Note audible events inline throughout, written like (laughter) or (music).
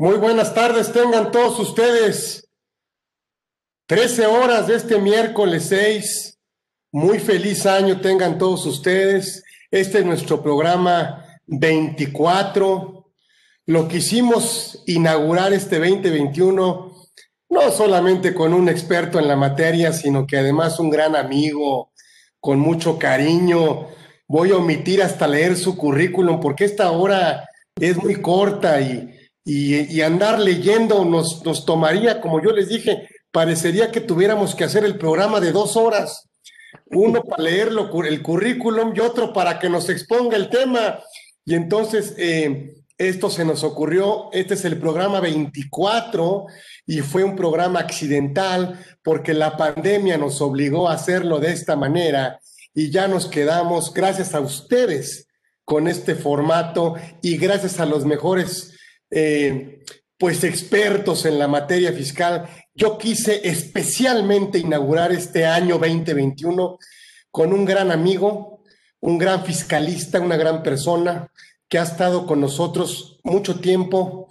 Muy buenas tardes, tengan todos ustedes. Trece horas de este miércoles 6. Muy feliz año tengan todos ustedes. Este es nuestro programa 24. Lo quisimos inaugurar este 2021 no solamente con un experto en la materia, sino que además un gran amigo, con mucho cariño. Voy a omitir hasta leer su currículum porque esta hora es muy corta y, y, andar leyendo nos, nos tomaría, como yo les dije, parecería que tuviéramos que hacer el programa de dos horas. Uno para leerlo, el currículum y otro para que nos exponga el tema. Y entonces eh, esto se nos ocurrió, este es el programa 24 y fue un programa accidental porque la pandemia nos obligó a hacerlo de esta manera y ya nos quedamos, gracias a ustedes, con este formato y gracias a los mejores eh, pues expertos en la materia fiscal, yo quise especialmente inaugurar este año 2021 con un gran amigo, un gran fiscalista, una gran persona que ha estado con nosotros mucho tiempo,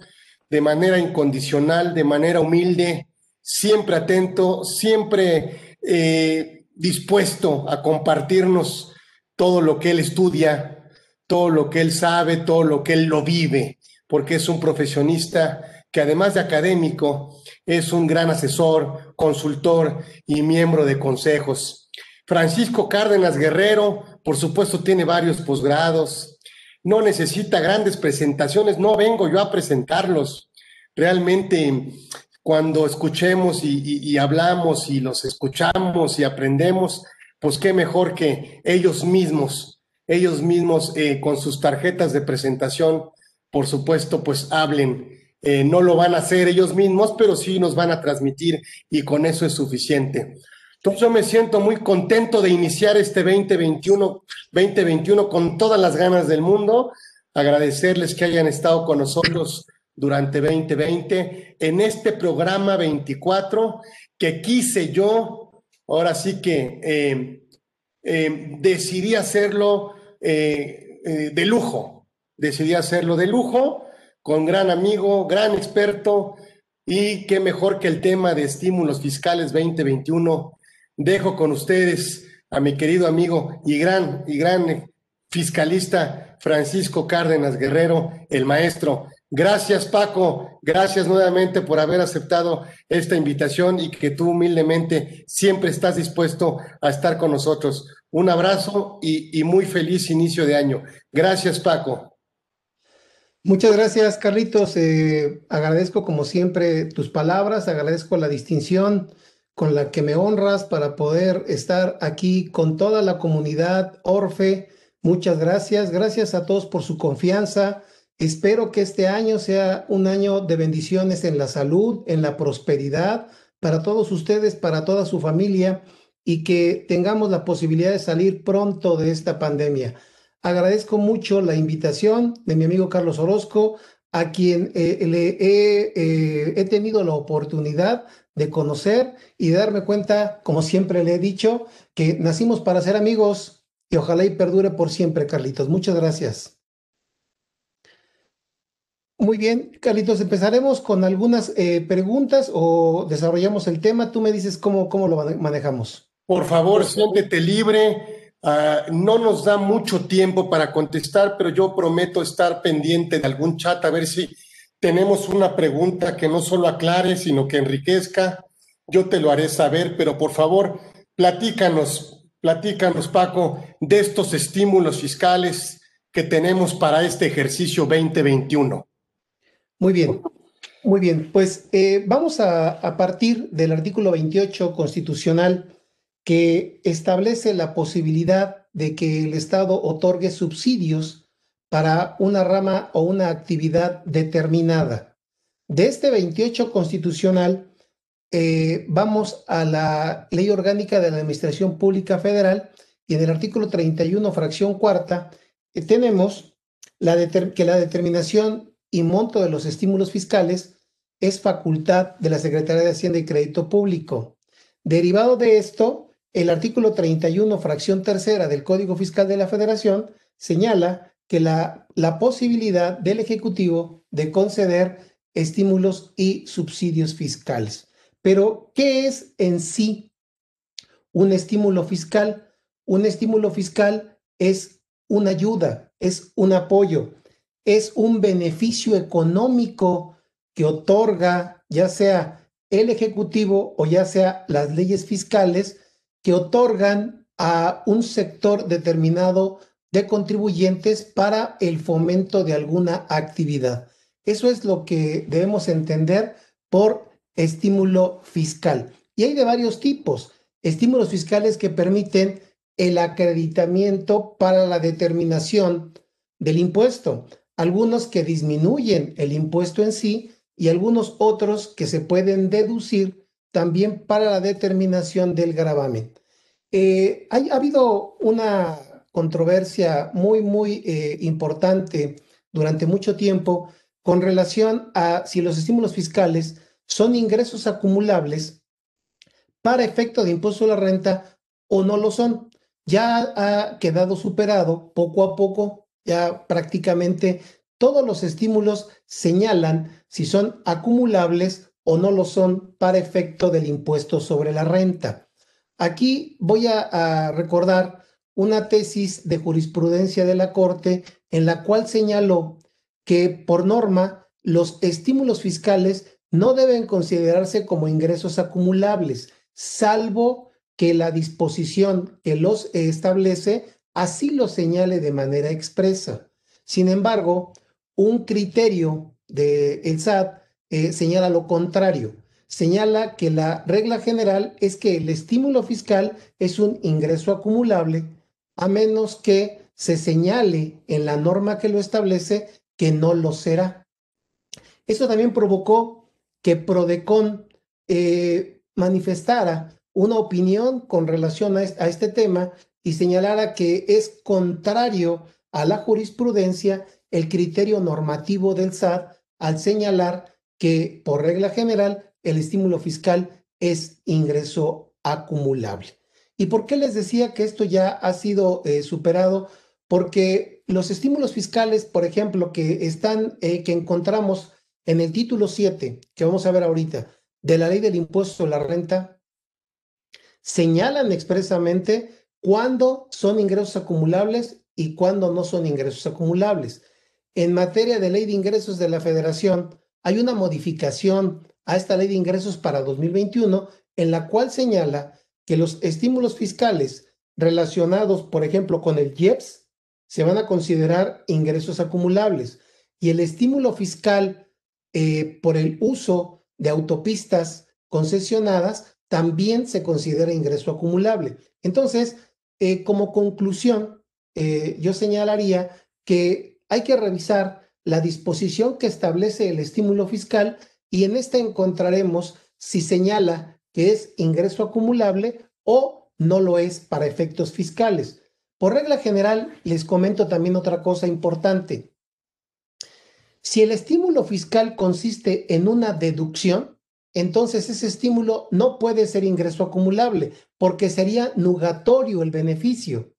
de manera incondicional, de manera humilde, siempre atento, siempre eh, dispuesto a compartirnos todo lo que él estudia, todo lo que él sabe, todo lo que él lo vive, porque es un profesionista que además de académico, es un gran asesor, consultor y miembro de consejos. Francisco Cárdenas Guerrero, por supuesto, tiene varios posgrados, no necesita grandes presentaciones, no vengo yo a presentarlos. Realmente, cuando escuchemos y, hablamos y los escuchamos y aprendemos, pues qué mejor que ellos mismos ellos mismos eh, con sus tarjetas de presentación, por supuesto, pues hablen. Eh, no lo van a hacer ellos mismos, pero sí nos van a transmitir y con eso es suficiente. Entonces yo me siento muy contento de iniciar este 2021, 2021 con todas las ganas del mundo. Agradecerles que hayan estado con nosotros durante 2020 en este programa 24 que quise yo, ahora sí que eh, decidí hacerlo eh, eh, de lujo. Decidí hacerlo de lujo, con gran amigo, gran experto, y qué mejor que el tema de estímulos fiscales 2021. Dejo con ustedes a mi querido amigo y gran, y gran fiscalista Francisco Cárdenas Guerrero, el maestro. Gracias Paco, gracias nuevamente por haber aceptado esta invitación y que tú humildemente siempre estás dispuesto a estar con nosotros. Un abrazo y, muy feliz inicio de año. Gracias, Paco. Muchas gracias, Carlitos. Eh, agradezco como siempre tus palabras, agradezco la distinción con la que me honras para poder estar aquí con toda la comunidad Orfe. Muchas gracias. Gracias a todos por su confianza. Espero que este año sea un año de bendiciones en la salud, en la prosperidad, para todos ustedes, para toda su familia y que tengamos la posibilidad de salir pronto de esta pandemia. Agradezco mucho la invitación de mi amigo Carlos Orozco, a quien eh, le eh, he, tenido la oportunidad de conocer y de darme cuenta, como siempre le he dicho, que nacimos para ser amigos y ojalá y perdure por siempre, Carlitos. Muchas gracias. Muy bien, Carlitos, empezaremos con algunas eh, preguntas o desarrollamos el tema. Tú me dices cómo, cómo lo manejamos. Por favor, siéntete libre. Ah, no nos da mucho tiempo para contestar, pero yo prometo estar pendiente de algún chat a ver si tenemos una pregunta que no solo aclare, sino que enriquezca. Yo te lo haré saber, pero por favor, platícanos, platícanos, Paco, de estos estímulos fiscales que tenemos para este ejercicio 2021. Muy bien, muy bien. Pues eh, vamos a, a partir del artículo 28 constitucional que establece la posibilidad de que el Estado otorgue subsidios para una rama o una actividad determinada. De este 28 constitucional, eh, vamos a la Ley Orgánica de la Administración Pública Federal y en el artículo 31, fracción cuarta, eh, tenemos que la determinación y monto de los estímulos fiscales es facultad de la Secretaría de Hacienda y Crédito Público. Derivado de esto, el artículo 31, fracción tercera del Código Fiscal de la Federación señala que la, la posibilidad del Ejecutivo de conceder estímulos y subsidios fiscales. Pero, ¿qué es en sí un estímulo fiscal? Un estímulo fiscal es una ayuda, es un apoyo, es un beneficio económico que otorga ya sea el Ejecutivo o ya sea las leyes fiscales que otorgan a un sector determinado de contribuyentes para el fomento de alguna actividad. Eso es lo que debemos entender por estímulo fiscal. Y hay de varios tipos. Estímulos fiscales que permiten el acreditamiento para la determinación del impuesto. Algunos que disminuyen el impuesto en sí y algunos otros que se pueden deducir también para la determinación del gravamen. Eh, ha habido una controversia muy, muy eh, importante durante mucho tiempo con relación a si los estímulos fiscales son ingresos acumulables para efecto de impuesto a la renta o no lo son. Ya ha quedado superado poco a poco, ya prácticamente todos los estímulos señalan si son acumulables o no lo son para efecto del impuesto sobre la renta. Aquí voy a, recordar una tesis de jurisprudencia de la Corte en la cual señaló que por norma los estímulos fiscales no deben considerarse como ingresos acumulables, salvo que la disposición que los establece así lo señale de manera expresa. Sin embargo, un criterio del el SAT eh, señala lo contrario. Señala que la regla general es que el estímulo fiscal es un ingreso acumulable a menos que se señale en la norma que lo establece que no lo será. Eso también provocó que Prodecon eh, manifestara una opinión con relación a este tema y señalara que es contrario a la jurisprudencia el criterio normativo del SAT al señalar que, por regla general, el estímulo fiscal es ingreso acumulable. ¿Y por qué les decía que esto ya ha sido eh, superado? Porque los estímulos fiscales, por ejemplo, que están, eh, que encontramos en el título 7, que vamos a ver ahorita, de la ley del impuesto a la renta, señalan expresamente cuándo son ingresos acumulables y cuándo no son ingresos acumulables. En materia de ley de ingresos de la federación, hay una modificación a esta ley de ingresos para 2021 en la cual señala que los estímulos fiscales relacionados, por ejemplo, con el IEPS, se van a considerar ingresos acumulables y el estímulo fiscal eh, por el uso de autopistas concesionadas también se considera ingreso acumulable. Entonces, eh, como conclusión, eh, yo señalaría que hay que revisar la disposición que establece el estímulo fiscal y en esta encontraremos si señala que es ingreso acumulable o no lo es para efectos fiscales. Por regla general, les comento también otra cosa importante. Si el estímulo fiscal consiste en una deducción, entonces ese estímulo no puede ser ingreso acumulable porque sería nugatorio el beneficio.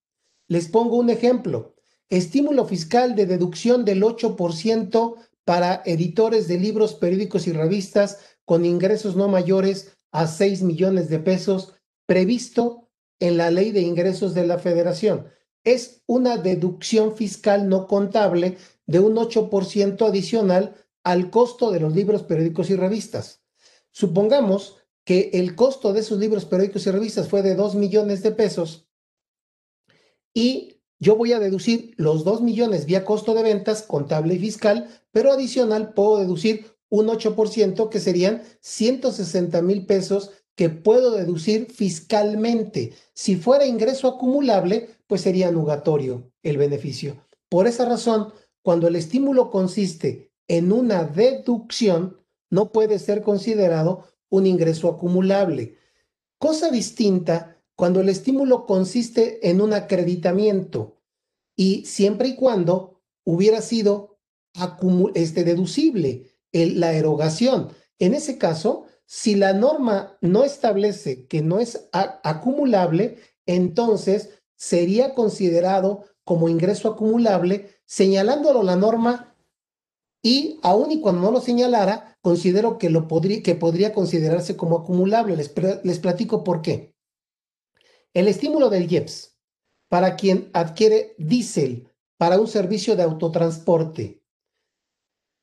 Les pongo un ejemplo estímulo fiscal de deducción del 8% para editores de libros, periódicos y revistas con ingresos no mayores a 6 millones de pesos previsto en la ley de ingresos de la federación. Es una deducción fiscal no contable de un 8% adicional al costo de los libros, periódicos y revistas. Supongamos que el costo de esos libros, periódicos y revistas fue de 2 millones de pesos y yo voy a deducir los 2 millones vía costo de ventas contable y fiscal, pero adicional puedo deducir un 8% que serían 160 mil pesos que puedo deducir fiscalmente. Si fuera ingreso acumulable, pues sería nugatorio el beneficio. Por esa razón, cuando el estímulo consiste en una deducción, no puede ser considerado un ingreso acumulable. Cosa distinta cuando el estímulo consiste en un acreditamiento y siempre y cuando hubiera sido este, deducible la erogación. En ese caso, si la norma no establece que no es acumulable, entonces sería considerado como ingreso acumulable, señalándolo la norma Y aún y cuando no lo señalara, considero que, lo podría, considerarse como acumulable. Les platico por qué. El estímulo del IEPS para quien adquiere diésel para un servicio de autotransporte.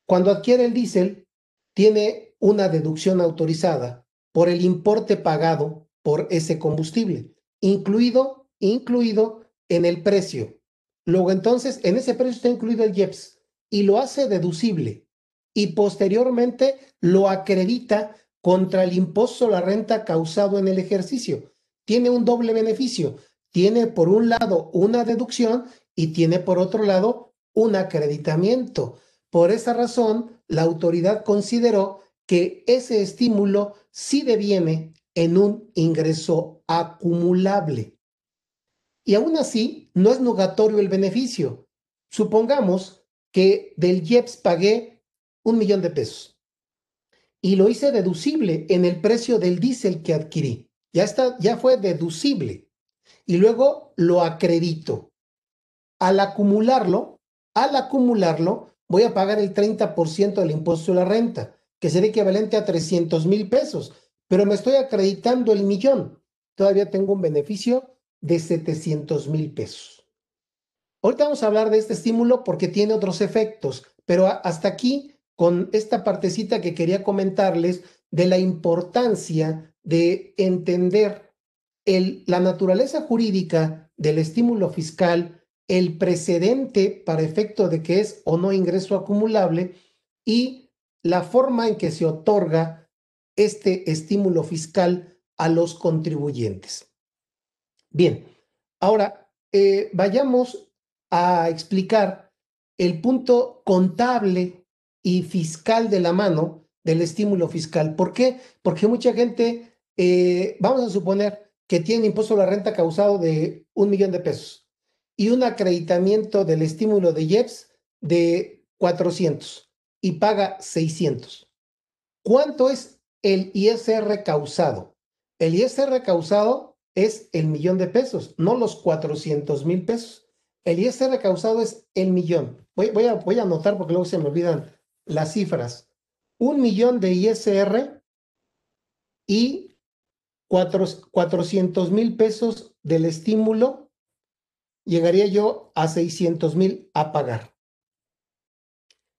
Cuando adquiere el diésel, tiene una deducción autorizada por el importe pagado por ese combustible, incluido, incluido en el precio. Luego entonces, en ese precio está incluido el IEPS y lo hace deducible y posteriormente lo acredita contra el impuesto a la renta causado en el ejercicio. Tiene un doble beneficio. Tiene por un lado una deducción y tiene por otro lado un acreditamiento. Por esa razón, la autoridad consideró que ese estímulo sí deviene en un ingreso acumulable. Y aún así, no es nugatorio el beneficio. Supongamos que del IEPS pagué un millón de pesos y lo hice deducible en el precio del diésel que adquirí. Ya, está, ya fue deducible. Y luego lo acredito. Al acumularlo, al acumularlo, voy a pagar el 30% del impuesto de la renta, que sería equivalente a 300 mil pesos, pero me estoy acreditando el millón. Todavía tengo un beneficio de 700 mil pesos. Ahorita vamos a hablar de este estímulo porque tiene otros efectos, pero hasta aquí con esta partecita que quería comentarles de la importancia de entender la naturaleza jurídica del estímulo fiscal el precedente para efecto de que es o no ingreso acumulable y la forma en que se otorga este estímulo fiscal a los contribuyentes. Bien, ahora eh, vayamos a explicar el punto contable y fiscal de la mano del estímulo fiscal. ¿Por qué? Porque mucha gente, eh, vamos a suponer que tiene impuesto a la renta causado de un millón de pesos y un acreditamiento del estímulo de IEPS de 400 y paga 600. ¿Cuánto es el ISR causado? El ISR causado es el millón de pesos, no los 400 mil pesos. El ISR causado es el millón. Voy, a anotar porque luego se me olvidan las cifras. Un millón de ISR y 400 mil pesos del estímulo llegaría yo a 600 mil a pagar.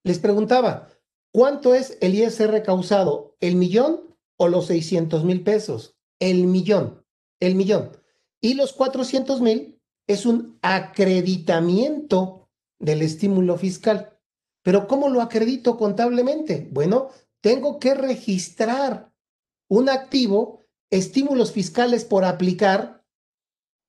Les preguntaba, ¿cuánto es el ISR causado? ¿El millón o los 600 mil pesos? El millón, el millón. Y los 400 mil es un acreditamiento del estímulo fiscal. Pero ¿cómo lo acredito contablemente? Bueno, tengo que registrar un activo, estímulos fiscales por aplicar,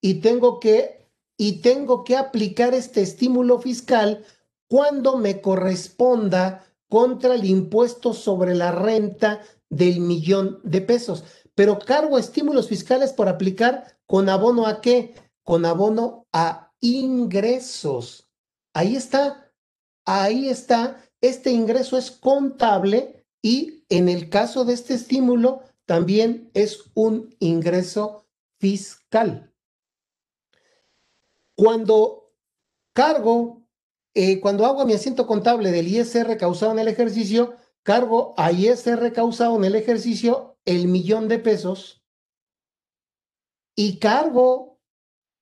y tengo que y tengo que aplicar este estímulo fiscal cuando me corresponda contra el impuesto sobre la renta del millón de pesos. Pero cargo estímulos fiscales por aplicar con abono a qué? Con abono a ingresos. Ahí está, ahí está. Este ingreso es contable y en el caso de este estímulo también es un ingreso fiscal. Cuando cargo, eh, cuando hago mi asiento contable del ISR causado en el ejercicio, cargo a ISR causado en el ejercicio el millón de pesos y cargo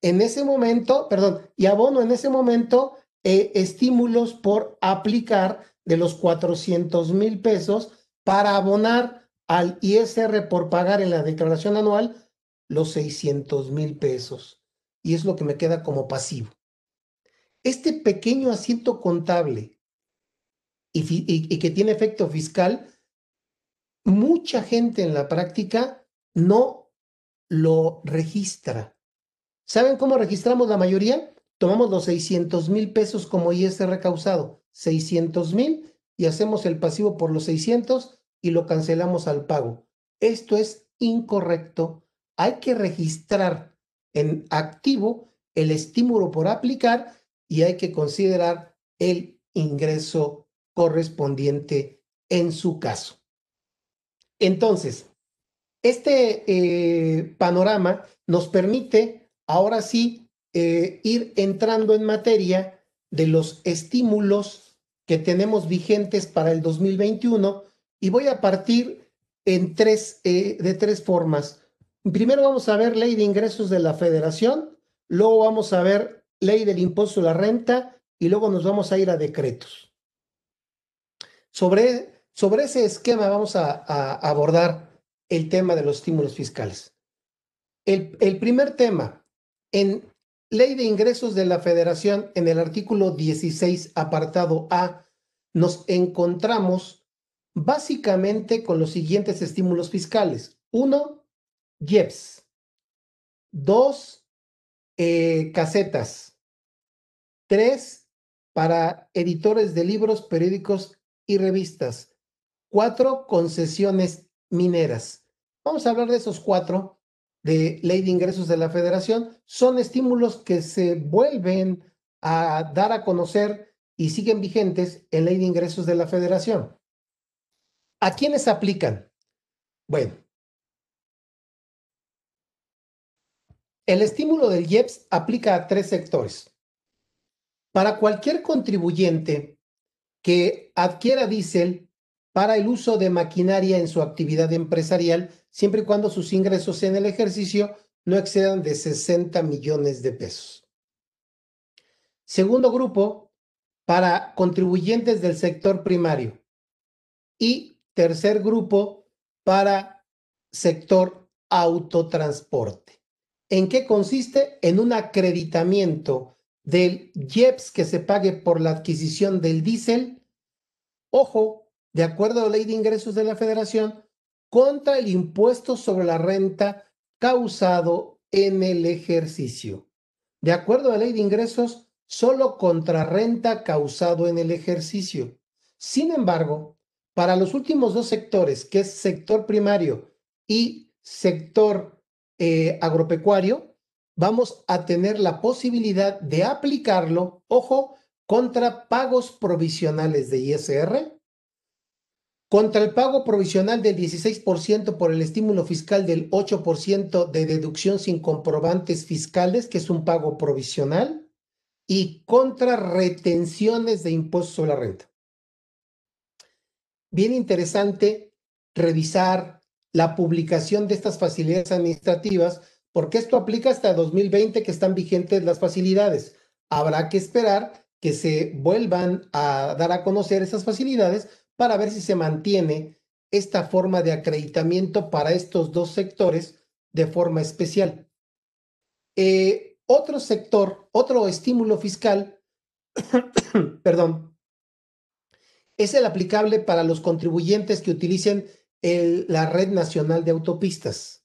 en ese momento, perdón, y abono en ese momento eh, estímulos por aplicar de los 400 mil pesos para abonar al ISR por pagar en la declaración anual los 600 mil pesos y es lo que me queda como pasivo. Este pequeño asiento contable y, que tiene efecto fiscal, mucha gente en la práctica no lo registra. ¿Saben cómo registramos la mayoría? Tomamos los 600 mil pesos como ISR causado, 600 mil y hacemos el pasivo por los 600 y lo cancelamos al pago. Esto es incorrecto. Hay que registrar en activo el estímulo por aplicar y hay que considerar el ingreso correspondiente en su caso. Entonces, este eh, panorama nos permite ahora sí eh, ir entrando en materia de los estímulos que tenemos vigentes para el 2021 y voy a partir en tres, eh, de tres formas. Primero vamos a ver ley de ingresos de la federación, luego vamos a ver ley del impuesto a la renta y luego nos vamos a ir a decretos. Sobre, sobre ese esquema vamos a, abordar el tema de los estímulos fiscales. El, el primer tema, en ley de ingresos de la federación, en el artículo 16, apartado A, nos encontramos básicamente con los siguientes estímulos fiscales. Uno, IEPS. Dos, eh, casetas. Tres, para editores de libros, periódicos y revistas. Cuatro, concesiones mineras. Vamos a hablar de esos cuatro de ley de ingresos de la federación. Son estímulos que se vuelven a dar a conocer y siguen vigentes en ley de ingresos de la federación. ¿A quiénes aplican? Bueno, el estímulo del IEPS aplica a tres sectores. Para cualquier contribuyente que adquiera diésel para el uso de maquinaria en su actividad empresarial, siempre y cuando sus ingresos en el ejercicio no excedan de 60 millones de pesos. Segundo grupo, para contribuyentes del sector primario. Y Tercer grupo, para sector autotransporte. ¿En qué consiste? En un acreditamiento del IEPS que se pague por la adquisición del diésel, ojo, de acuerdo a la ley de ingresos de la federación, contra el impuesto sobre la renta causado en el ejercicio. De acuerdo a la ley de ingresos, solo contra renta causado en el ejercicio. Sin embargo, para los últimos dos sectores, que es sector primario y sector eh, agropecuario, vamos a tener la posibilidad de aplicarlo, ojo, contra pagos provisionales de ISR, contra el pago provisional del 16% por el estímulo fiscal del 8% de deducción sin comprobantes fiscales, que es un pago provisional, y contra retenciones de impuestos sobre la renta bien interesante revisar la publicación de estas facilidades administrativas, porque esto aplica hasta 2020 que están vigentes las facilidades. Habrá que esperar que se vuelvan a dar a conocer esas facilidades para ver si se mantiene esta forma de acreditamiento para estos dos sectores de forma especial. Eh, otro sector, otro estímulo fiscal, (coughs) perdón, es el aplicable para los contribuyentes que utilicen la red nacional de autopistas.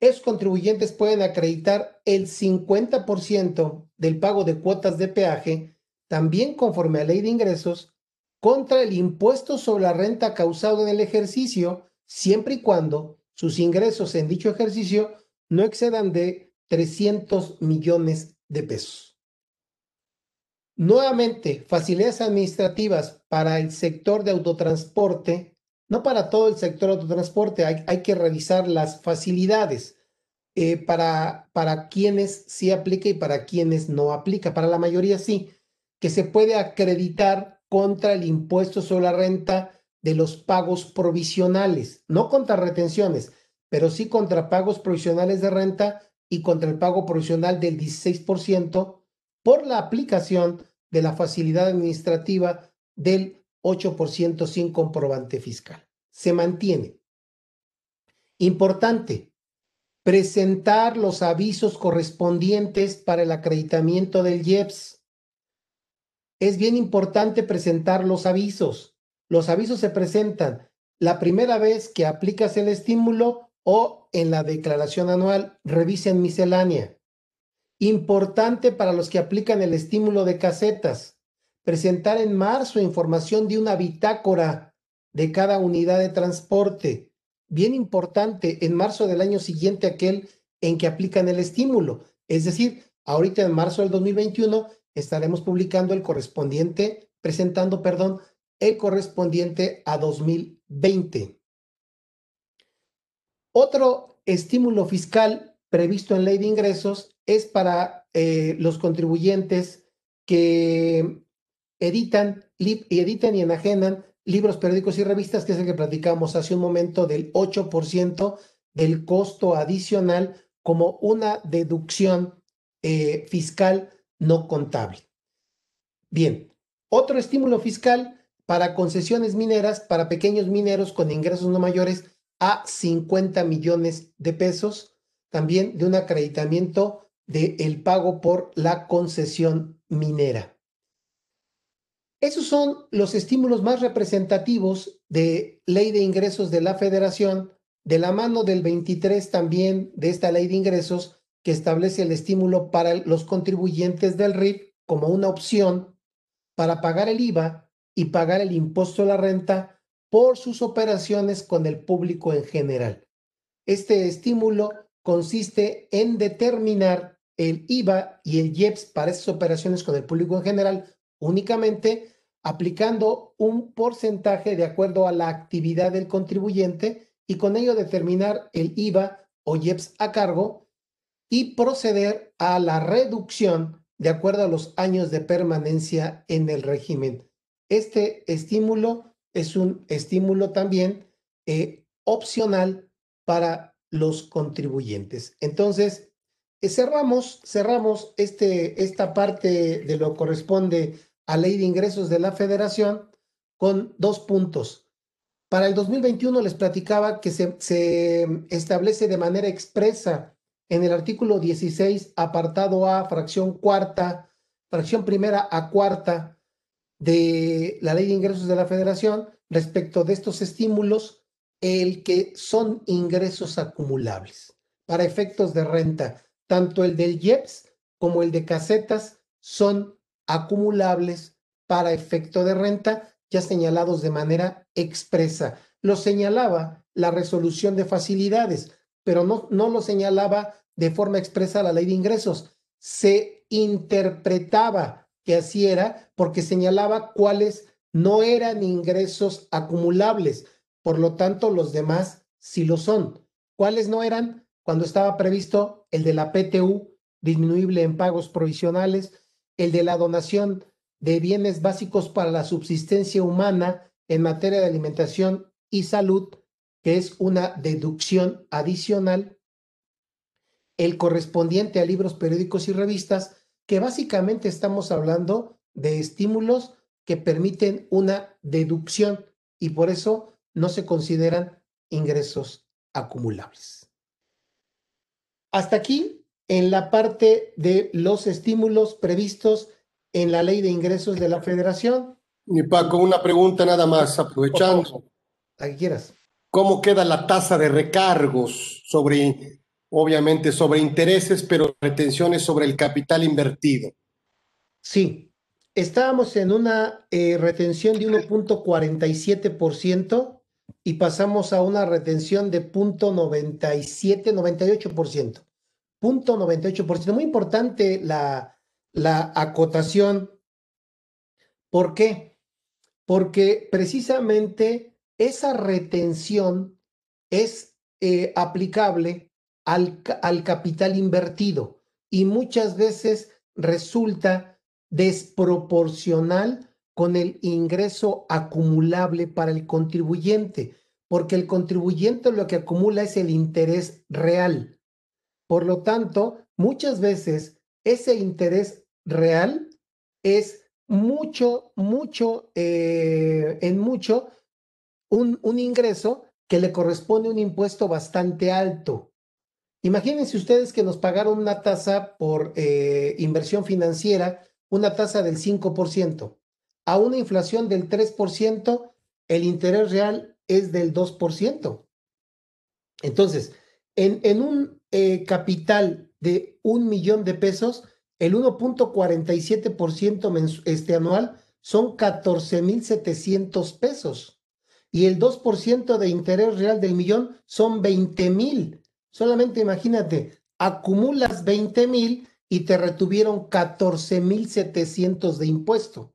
Esos contribuyentes pueden acreditar el 50% del pago de cuotas de peaje, también conforme a ley de ingresos, contra el impuesto sobre la renta causado en el ejercicio, siempre y cuando sus ingresos en dicho ejercicio no excedan de 300 millones de pesos. Nuevamente, facilidades administrativas para el sector de autotransporte, no para todo el sector de autotransporte, hay, hay que revisar las facilidades eh, para, para quienes sí aplica y para quienes no aplica. Para la mayoría sí, que se puede acreditar contra el impuesto sobre la renta de los pagos provisionales, no contra retenciones, pero sí contra pagos provisionales de renta y contra el pago provisional del 16% por la aplicación de la facilidad administrativa del 8% sin comprobante fiscal. Se mantiene. Importante, presentar los avisos correspondientes para el acreditamiento del IEPS. Es bien importante presentar los avisos. Los avisos se presentan la primera vez que aplicas el estímulo o en la declaración anual. Revisen miscelánea. Importante para los que aplican el estímulo de casetas. Presentar en marzo información de una bitácora de cada unidad de transporte. Bien importante, en marzo del año siguiente aquel en que aplican el estímulo. Es decir, ahorita en marzo del 2021 estaremos publicando el correspondiente, presentando, perdón, el correspondiente a 2020. Otro estímulo fiscal previsto en ley de ingresos es para eh, los contribuyentes que editan y editan y enajenan libros, periódicos y revistas, que es el que platicamos hace un momento del 8% del costo adicional como una deducción eh, fiscal no contable. Bien, otro estímulo fiscal para concesiones mineras para pequeños mineros con ingresos no mayores a 50 millones de pesos, también de un acreditamiento del el pago por la concesión minera. Esos son los estímulos más representativos de ley de ingresos de la federación, de la mano del 23 también de esta ley de ingresos que establece el estímulo para los contribuyentes del RIF como una opción para pagar el IVA y pagar el impuesto a la renta por sus operaciones con el público en general. Este estímulo consiste en determinar el IVA y el IEPS para esas operaciones con el público en general únicamente aplicando un porcentaje de acuerdo a la actividad del contribuyente y con ello determinar el IVA o IEPS a cargo y proceder a la reducción de acuerdo a los años de permanencia en el régimen. Este estímulo es un estímulo también eh, opcional para los contribuyentes. Entonces, eh, cerramos, cerramos este, esta parte de lo que corresponde a ley de ingresos de la federación con dos puntos. Para el 2021 les platicaba que se, se establece de manera expresa en el artículo 16, apartado A, fracción cuarta, fracción primera a cuarta de la ley de ingresos de la federación respecto de estos estímulos, el que son ingresos acumulables para efectos de renta. Tanto el del IEPS como el de casetas son acumulables para efecto de renta ya señalados de manera expresa. Lo señalaba la resolución de facilidades, pero no, no lo señalaba de forma expresa la ley de ingresos. Se interpretaba que así era porque señalaba cuáles no eran ingresos acumulables. Por lo tanto, los demás sí lo son. ¿Cuáles no eran? Cuando estaba previsto el de la PTU, disminuible en pagos provisionales, el de la donación de bienes básicos para la subsistencia humana en materia de alimentación y salud, que es una deducción adicional, el correspondiente a libros, periódicos y revistas, que básicamente estamos hablando de estímulos que permiten una deducción y por eso no se consideran ingresos acumulables. Hasta aquí en la parte de los estímulos previstos en la ley de ingresos de la federación. Mi Paco, una pregunta nada más, aprovechando. La que quieras. ¿Cómo queda la tasa de recargos sobre, obviamente, sobre intereses, pero retenciones sobre el capital invertido? Sí, estábamos en una eh, retención de 1.47% y pasamos a una retención de 0.97, 98%. Punto 98%. Muy importante la, la acotación. ¿Por qué? Porque precisamente esa retención es eh, aplicable al, al capital invertido y muchas veces resulta desproporcional con el ingreso acumulable para el contribuyente, porque el contribuyente lo que acumula es el interés real. Por lo tanto, muchas veces ese interés real es mucho, mucho, eh, en mucho, un, un ingreso que le corresponde un impuesto bastante alto. Imagínense ustedes que nos pagaron una tasa por eh, inversión financiera, una tasa del 5%. A una inflación del 3%, el interés real es del 2%. Entonces, en, un eh, capital de un millón de pesos, el 1.47% este anual son 14.700 pesos y el 2% de interés real del millón son 20.000. Solamente imagínate, acumulas 20.000 y te retuvieron 14.700 de impuesto.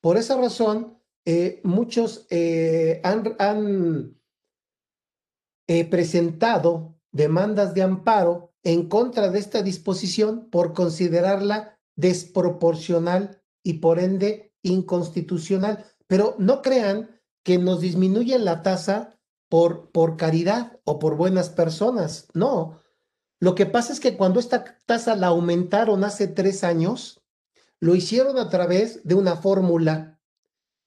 Por esa razón, eh, muchos eh, han eh, presentado demandas de amparo en contra de esta disposición por considerarla desproporcional y por ende inconstitucional. Pero no crean que nos disminuyen la tasa por, por caridad o por buenas personas. No. Lo que pasa es que cuando esta tasa la aumentaron hace tres años, lo hicieron a través de una fórmula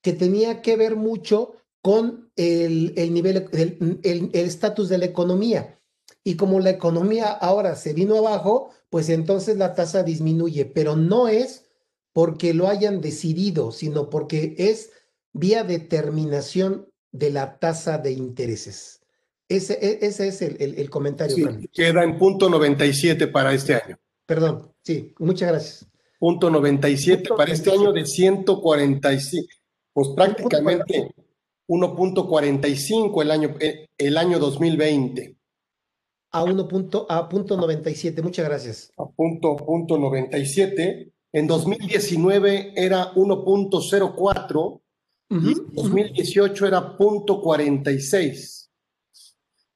que tenía que ver mucho con el, el nivel, el estatus de la economía. Y como la economía ahora se vino abajo, pues entonces la tasa disminuye, pero no es porque lo hayan decidido, sino porque es vía determinación de la tasa de intereses. Ese, e, ese es el, el, comentario. Sí, queda en punto 97 para este año. Perdón, sí, muchas gracias. Punto 97 para este año de 145, pues prácticamente 1.45 el año, eh, el año 2020 a 1 punto, a punto 97. Muchas gracias. A punto, punto 97. En 2019 era 1.04 y en 2018 era punto 46.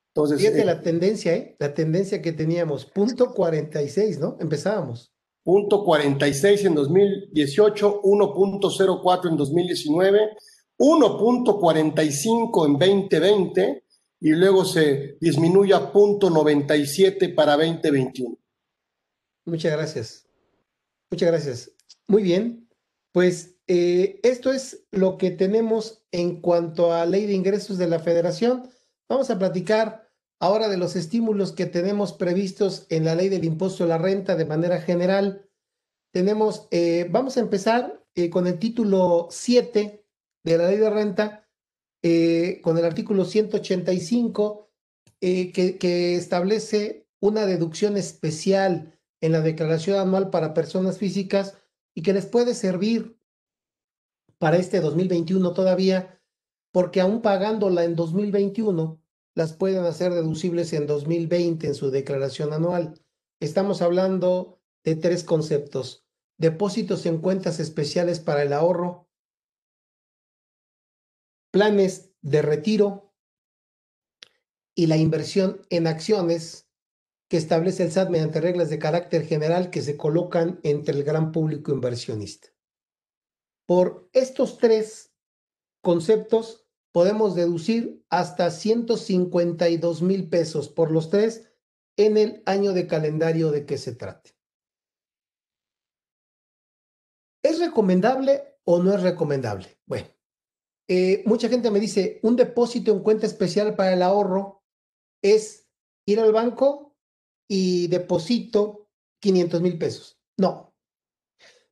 Entonces, Fíjate eh, la tendencia, ¿eh? La tendencia que teníamos, punto 46, ¿no? Empezábamos. Punto 46 en 2018, 1.04 en 2019, 1.45 en 2020 y luego se disminuye a punto 97 para 2021. Muchas gracias. Muchas gracias. Muy bien. Pues eh, esto es lo que tenemos en cuanto a ley de ingresos de la federación. Vamos a platicar ahora de los estímulos que tenemos previstos en la ley del impuesto a la renta de manera general. Tenemos, eh, vamos a empezar eh, con el título 7 de la ley de renta eh, con el artículo 185 eh, que, que establece una deducción especial en la declaración anual para personas físicas y que les puede servir para este 2021 todavía, porque aún pagándola en 2021, las pueden hacer deducibles en 2020 en su declaración anual. Estamos hablando de tres conceptos. Depósitos en cuentas especiales para el ahorro, planes de retiro y la inversión en acciones que establece el SAT mediante reglas de carácter general que se colocan entre el gran público inversionista. Por estos tres conceptos podemos deducir hasta 152 mil pesos por los tres en el año de calendario de que se trate. ¿Es recomendable o no es recomendable? Bueno, eh, mucha gente me dice, un depósito en cuenta especial para el ahorro es ir al banco y deposito 500 mil pesos. No.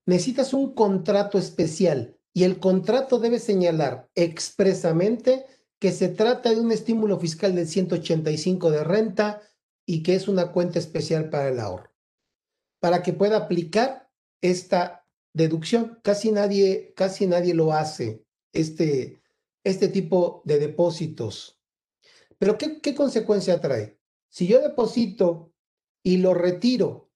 Necesitas un contrato especial y el contrato debe señalar expresamente que se trata de un estímulo fiscal del 185 de renta y que es una cuenta especial para el ahorro. Para que pueda aplicar esta deducción, casi nadie, casi nadie lo hace este, este tipo de depósitos. Pero ¿qué, ¿qué consecuencia trae? Si yo deposito y lo retiro,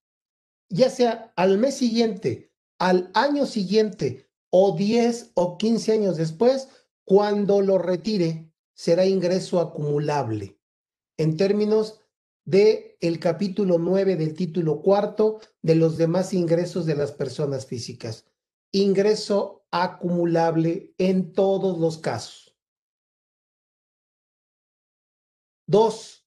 ya sea al mes siguiente, al año siguiente o 10 o 15 años después, cuando lo retire, será ingreso acumulable. En términos de el capítulo 9 del título cuarto de los demás ingresos de las personas físicas. Ingreso acumulable en todos los casos. Dos,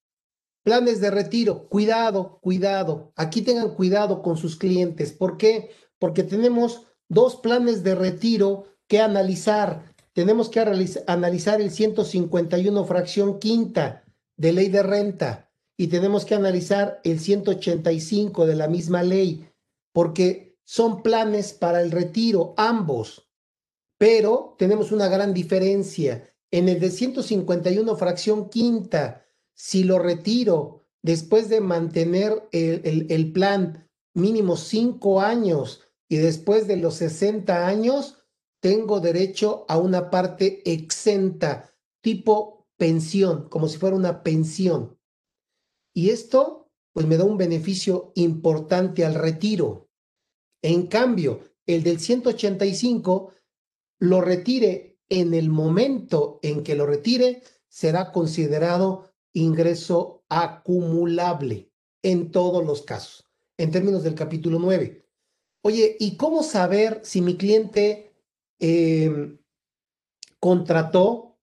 planes de retiro. Cuidado, cuidado. Aquí tengan cuidado con sus clientes. ¿Por qué? Porque tenemos dos planes de retiro que analizar. Tenemos que analizar el 151 fracción quinta de ley de renta y tenemos que analizar el 185 de la misma ley, porque son planes para el retiro, ambos pero tenemos una gran diferencia. En el de 151 fracción quinta, si lo retiro después de mantener el, el, plan mínimo cinco años y después de los 60 años, tengo derecho a una parte exenta, tipo pensión, como si fuera una pensión. Y esto, pues me da un beneficio importante al retiro. En cambio, el del 185 lo retire en el momento en que lo retire, será considerado ingreso acumulable en todos los casos, en términos del capítulo 9. Oye, ¿y cómo saber si mi cliente em, contrató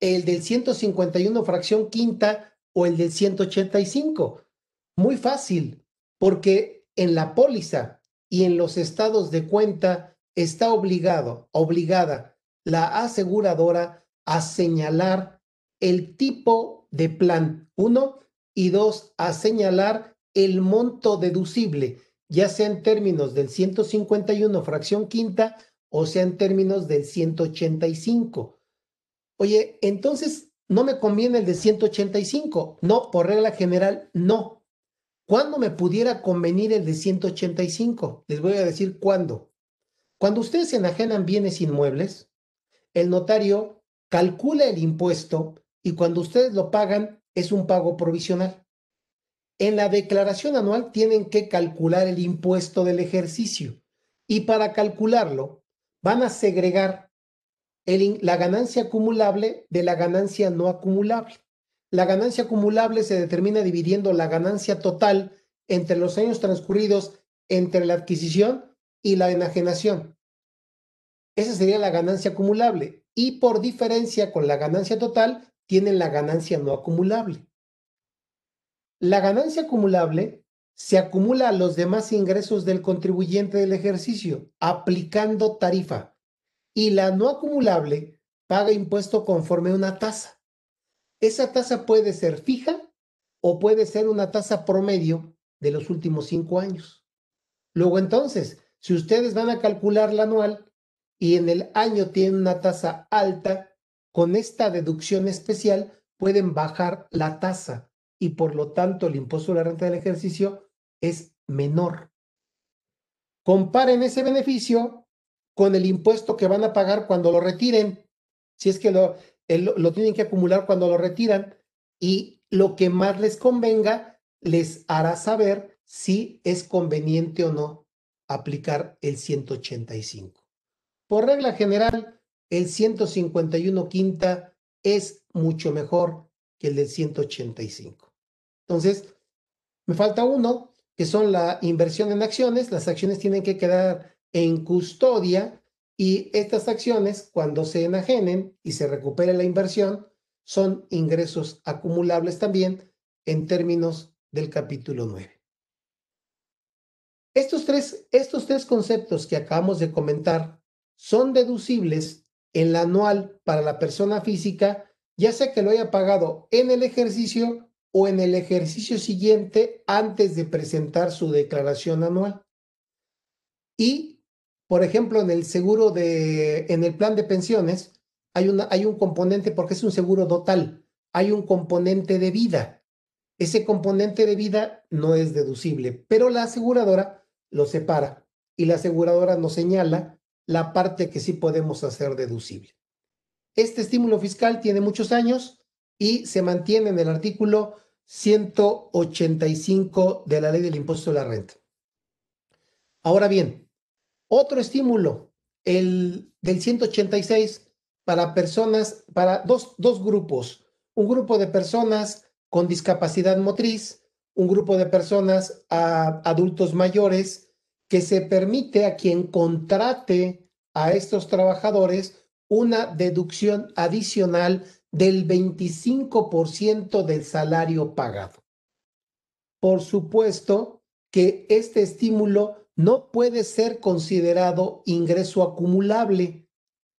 el del 151 fracción quinta o el del 185? Muy fácil, porque en la póliza y en los estados de cuenta está obligado, obligada la aseguradora a señalar el tipo de plan, uno, y dos, a señalar el monto deducible, ya sea en términos del 151 fracción quinta o sea en términos del 185. Oye, entonces, ¿no me conviene el de 185? No, por regla general, no. ¿Cuándo me pudiera convenir el de 185? Les voy a decir cuándo. Cuando ustedes enajenan bienes inmuebles, el notario calcula el impuesto y cuando ustedes lo pagan es un pago provisional. En la declaración anual tienen que calcular el impuesto del ejercicio y para calcularlo van a segregar la ganancia acumulable de la ganancia no acumulable. La ganancia acumulable se determina dividiendo la ganancia total entre los años transcurridos entre la adquisición y la enajenación. Esa sería la ganancia acumulable. Y por diferencia con la ganancia total, tienen la ganancia no acumulable. La ganancia acumulable se acumula a los demás ingresos del contribuyente del ejercicio, aplicando tarifa. Y la no acumulable paga impuesto conforme a una tasa. Esa tasa puede ser fija o puede ser una tasa promedio de los últimos cinco años. Luego entonces, si ustedes van a calcular la anual y en el año tienen una tasa alta, con esta deducción especial pueden bajar la tasa y por lo tanto el impuesto de la renta del ejercicio es menor. Comparen ese beneficio con el impuesto que van a pagar cuando lo retiren, si es que lo, lo tienen que acumular cuando lo retiran y lo que más les convenga les hará saber si es conveniente o no aplicar el 185. Por regla general, el 151 quinta es mucho mejor que el del 185. Entonces, me falta uno, que son la inversión en acciones. Las acciones tienen que quedar en custodia y estas acciones, cuando se enajenen y se recupere la inversión, son ingresos acumulables también en términos del capítulo 9. Estos tres, estos tres conceptos que acabamos de comentar son deducibles en la anual para la persona física, ya sea que lo haya pagado en el ejercicio o en el ejercicio siguiente antes de presentar su declaración anual. Y, por ejemplo, en el seguro de, en el plan de pensiones, hay, una, hay un componente, porque es un seguro total, hay un componente de vida. Ese componente de vida no es deducible, pero la aseguradora lo separa y la aseguradora nos señala la parte que sí podemos hacer deducible. Este estímulo fiscal tiene muchos años y se mantiene en el artículo 185 de la ley del impuesto de la renta. Ahora bien, otro estímulo, el del 186 para personas, para dos, dos grupos, un grupo de personas con discapacidad motriz, un grupo de personas a adultos mayores que se permite a quien contrate a estos trabajadores una deducción adicional del 25% del salario pagado. Por supuesto que este estímulo no puede ser considerado ingreso acumulable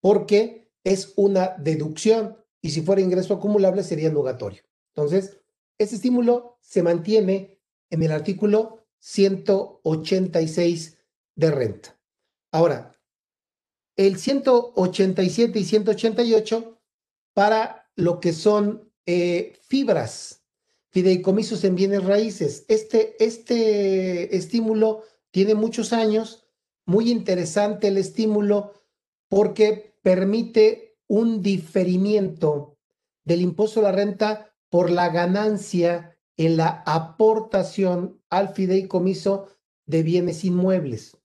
porque es una deducción y si fuera ingreso acumulable sería nugatorio. Entonces, ese estímulo se mantiene en el artículo 186 de renta. Ahora, el 187 y 188 para lo que son eh, fibras, fideicomisos en bienes raíces. Este, este estímulo tiene muchos años, muy interesante el estímulo porque permite un diferimiento del impuesto a la renta por la ganancia en la aportación al fideicomiso de bienes inmuebles.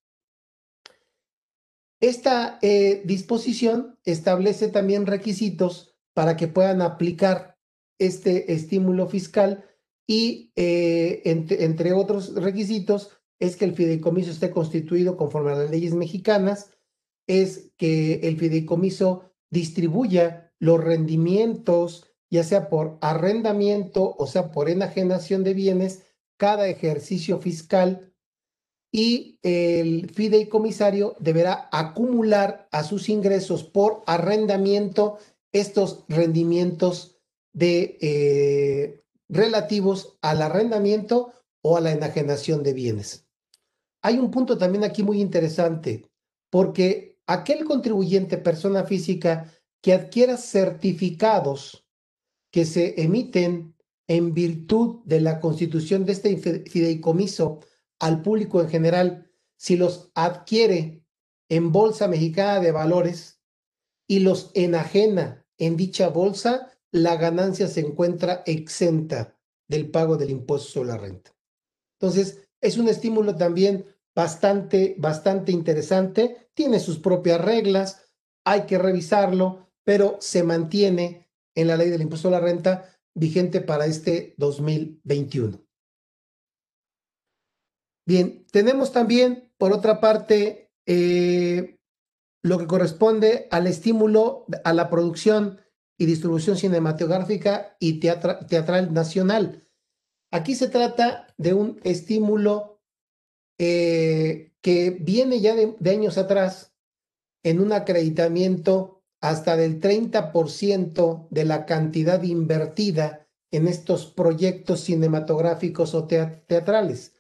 Esta eh, disposición establece también requisitos para que puedan aplicar este estímulo fiscal y, eh, entre, entre, otros requisitos, es que el fideicomiso esté constituido conforme a las leyes mexicanas, es que el fideicomiso distribuya los rendimientos, ya sea por arrendamiento o sea por enajenación de bienes, cada ejercicio fiscal y el fideicomisario deberá acumular a sus ingresos por arrendamiento estos rendimientos de, eh, relativos al arrendamiento o a la enajenación de bienes. Hay un punto también aquí muy interesante, porque aquel contribuyente, persona física, que adquiera certificados que se emiten en virtud de la constitución de este fideicomiso al público en general, si los adquiere en Bolsa Mexicana de Valores y los enajena en dicha bolsa, la ganancia se encuentra exenta del pago del impuesto sobre la renta. Entonces, es un estímulo también bastante, bastante interesante. Tiene sus propias reglas, hay que revisarlo, pero se mantiene en la ley del impuesto a la renta vigente para este 2021. Bien, tenemos también, por otra parte, eh, lo que corresponde al estímulo a la producción y distribución cinematográfica y teatral nacional. Aquí se trata de un estímulo eh, que viene ya de, de años atrás en un acreditamiento hasta del 30% de la cantidad invertida en estos proyectos cinematográficos o teatrales.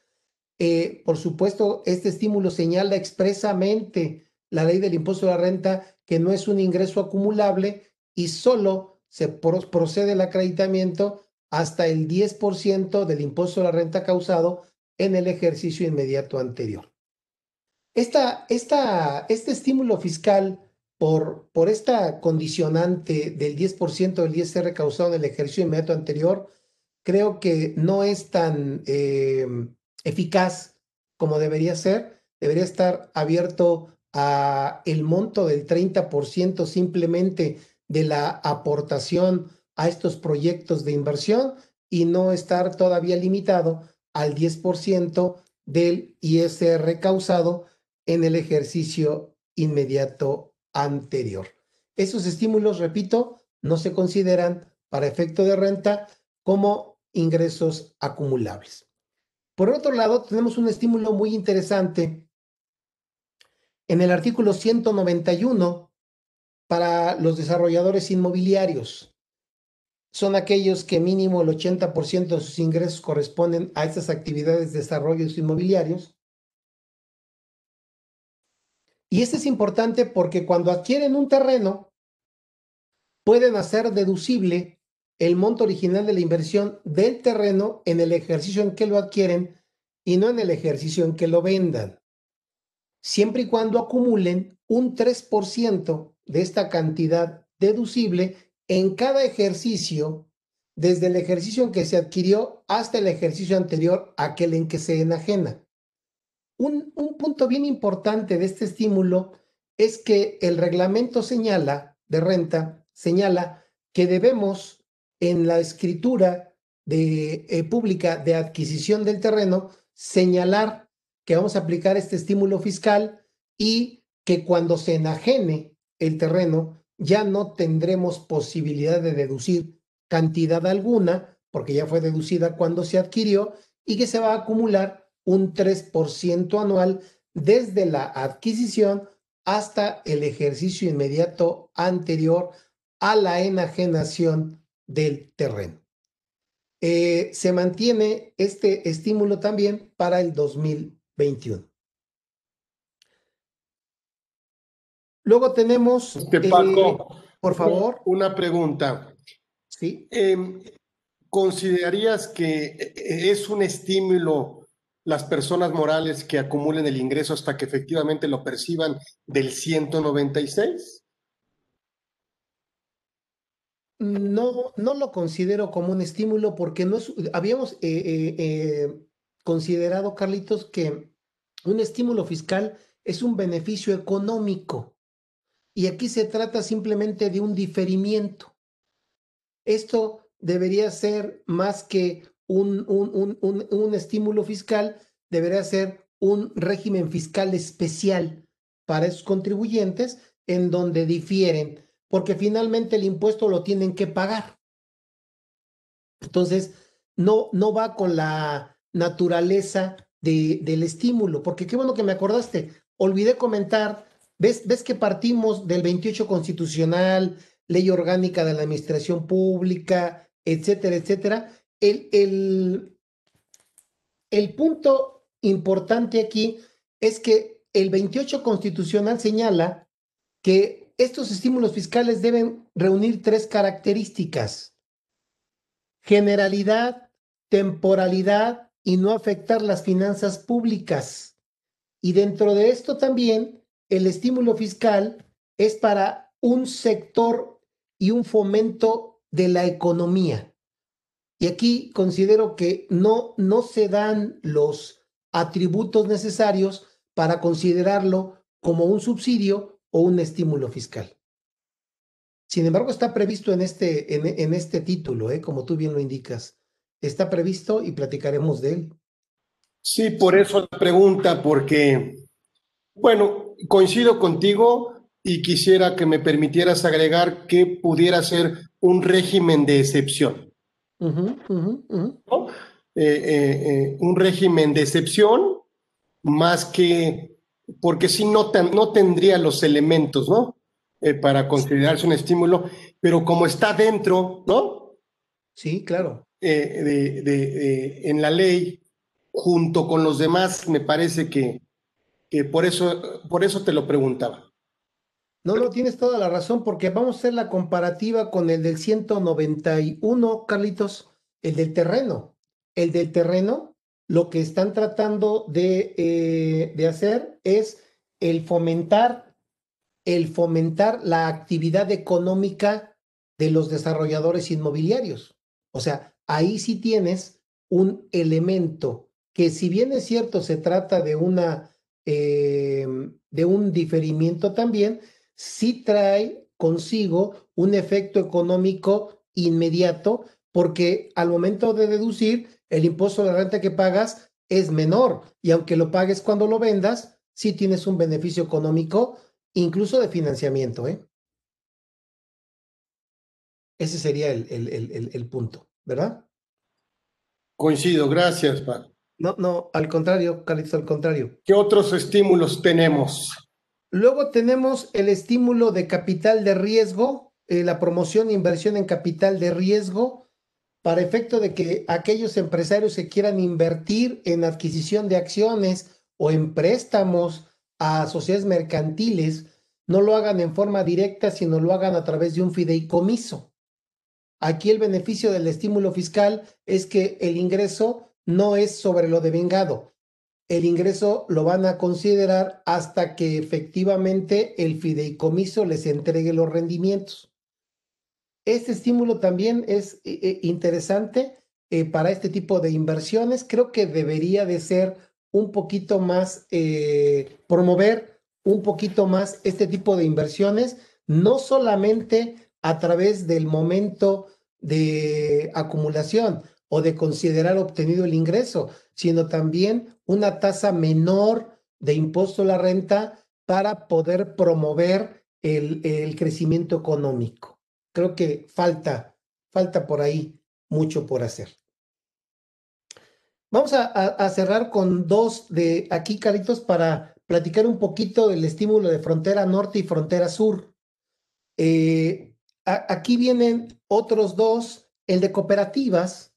Eh, por supuesto, este estímulo señala expresamente la ley del impuesto a la renta que no es un ingreso acumulable y solo se procede el acreditamiento hasta el 10% del impuesto a la renta causado en el ejercicio inmediato anterior. Este estímulo fiscal por, por esta condicionante del 10% del ISR causado en el ejercicio inmediato anterior, creo que no es tan eh, eficaz como debería ser. Debería estar abierto a el monto del 30% simplemente de la aportación a estos proyectos de inversión y no estar todavía limitado al 10% del ISR causado en el ejercicio inmediato anterior. Esos estímulos, repito, no se consideran para efecto de renta como ingresos acumulables. Por otro lado, tenemos un estímulo muy interesante en el artículo 191 para los desarrolladores inmobiliarios. Son aquellos que mínimo el 80% de sus ingresos corresponden a estas actividades de desarrollos inmobiliarios y este es importante porque cuando adquieren un terreno, pueden hacer deducible el monto original de la inversión del terreno en el ejercicio en que lo adquieren y no en el ejercicio en que lo vendan. Siempre y cuando acumulen un 3% de esta cantidad deducible en cada ejercicio, desde el ejercicio en que se adquirió hasta el ejercicio anterior, aquel en que se enajena. Un, punto bien importante de este estímulo es que el reglamento señala de renta, señala que debemos en la escritura eh, pública de adquisición del terreno señalar que vamos a aplicar este estímulo fiscal y que cuando se enajene el terreno ya no tendremos posibilidad de deducir cantidad alguna, porque ya fue deducida cuando se adquirió, y que se va a acumular un 3% anual desde la adquisición hasta el ejercicio inmediato anterior a la enajenación del terreno. Eh, se mantiene este estímulo también para el 2021. Luego tenemos... Este Paco, eh, por favor. Una pregunta. Sí. Em, ¿Considerarías que es un estímulo las personas morales que acumulen el ingreso hasta que efectivamente lo perciban del 196? No, no lo considero como un estímulo porque no habíamos eh, eh, eh, considerado, Carlitos, que un estímulo fiscal es un beneficio económico y aquí se trata simplemente de un diferimiento. Esto debería ser más que un, un, un, un estímulo fiscal debería ser un régimen fiscal especial para esos contribuyentes en donde difieren, porque finalmente el impuesto lo tienen que pagar. Entonces, no, no va con la naturaleza de, del estímulo, porque qué bueno que me acordaste. Olvidé comentar, ves, ves que partimos del 28 constitucional, ley orgánica de la administración pública, etcétera, etcétera. El, el, el punto importante aquí es que el 28 constitucional señala que estos estímulos fiscales deben reunir tres características. Generalidad, temporalidad y no afectar las finanzas públicas. Y dentro de esto también, el estímulo fiscal es para un sector y un fomento de la economía. Y aquí considero que no, no se dan los atributos necesarios para considerarlo como un subsidio o un estímulo fiscal. Sin embargo, está previsto en este, en, este título, ¿eh? como tú bien lo indicas. Está previsto y platicaremos de él. Sí, por eso la pregunta, porque, bueno, coincido contigo y quisiera que me permitieras agregar que pudiera ser un régimen de excepción. ¿No? Eh, eh, eh, un régimen de excepción más que, porque si no, no tendría los elementos, ¿no? para considerarse un estímulo, pero como está dentro, ¿no? Sí, claro. De, de, en la ley, junto con los demás, me parece que, que por, eso, por eso te lo preguntaba. No, no, tienes toda la razón, porque vamos a hacer la comparativa con el del 191, Carlitos, el del terreno. El del terreno, lo que están tratando de, eh, de hacer es el fomentar, el fomentar la actividad económica de los desarrolladores inmobiliarios. O sea, ahí sí tienes un elemento que si bien es cierto se trata de una eh, de un diferimiento también, sí trae consigo un efecto económico inmediato porque al momento de deducir el impuesto de renta que pagas es menor y aunque lo pagues cuando lo vendas, sí tienes un beneficio económico, incluso de financiamiento. ¿eh? Ese sería el, el, el, punto, ¿verdad? Coincido, gracias, Pat. No, no, al contrario, Carlitos, al contrario. ¿Qué otros estímulos tenemos? Luego tenemos el estímulo de capital de riesgo, eh, la promoción e inversión en capital de riesgo, para efecto de que aquellos empresarios que quieran invertir en adquisición de acciones o en préstamos a sociedades mercantiles, no lo hagan en forma directa, sino lo hagan a través de un fideicomiso. Aquí el beneficio del estímulo fiscal es que el ingreso no es sobre lo devengado, el ingreso lo van a considerar hasta que efectivamente el fideicomiso les entregue los rendimientos. Este estímulo también es eh, eh, interesante eh, para este tipo de inversiones. Creo que debería de ser un poquito más, promover un poquito más este tipo de inversiones, no solamente a través del momento de acumulación o de considerar obtenido el ingreso, sino también una tasa menor de impuesto a la renta para poder promover el, el crecimiento económico. Creo que falta, falta por ahí mucho por hacer. Vamos a, cerrar con dos de aquí, Caritos, para platicar un poquito del estímulo de frontera norte y frontera sur. Eh, aquí vienen otros dos, el de cooperativas,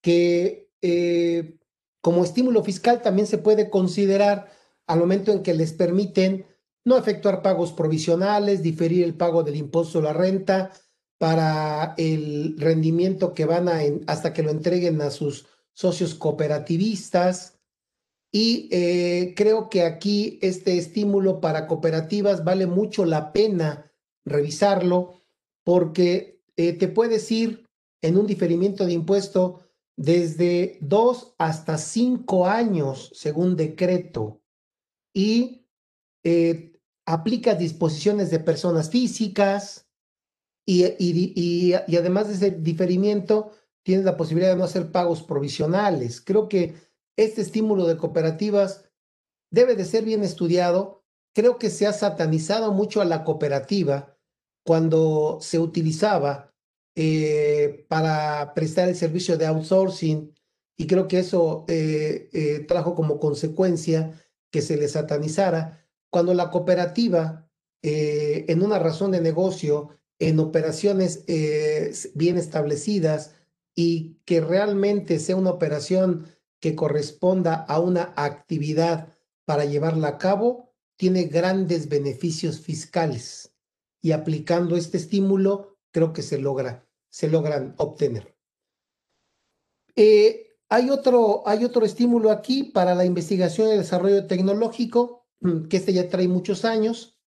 que eh, como estímulo fiscal también se puede considerar al momento en que les permiten no efectuar pagos provisionales, diferir el pago del impuesto a la renta para el rendimiento que van a hasta que lo entreguen a sus socios cooperativistas. Y eh, creo que aquí este estímulo para cooperativas vale mucho la pena revisarlo porque eh, te puedes ir en un diferimiento de impuesto desde dos hasta cinco años, según decreto, y eh, aplica disposiciones de personas físicas y, y, y, además de ese diferimiento, tienes la posibilidad de no hacer pagos provisionales. Creo que este estímulo de cooperativas debe de ser bien estudiado creo que se ha satanizado mucho a la cooperativa cuando se utilizaba eh, para prestar el servicio de outsourcing. Y creo que eso eh, eh, trajo como consecuencia que se le satanizara. Cuando la cooperativa en una razón de negocio, en operaciones bien establecidas y que realmente sea una operación que corresponda a una actividad para llevarla a cabo, tiene grandes beneficios fiscales. Y aplicando este estímulo creo que se logra, se logran obtener. Eh, hay, otro, hay otro estímulo aquí para la investigación y desarrollo tecnológico, mm, que este ya trae muchos años,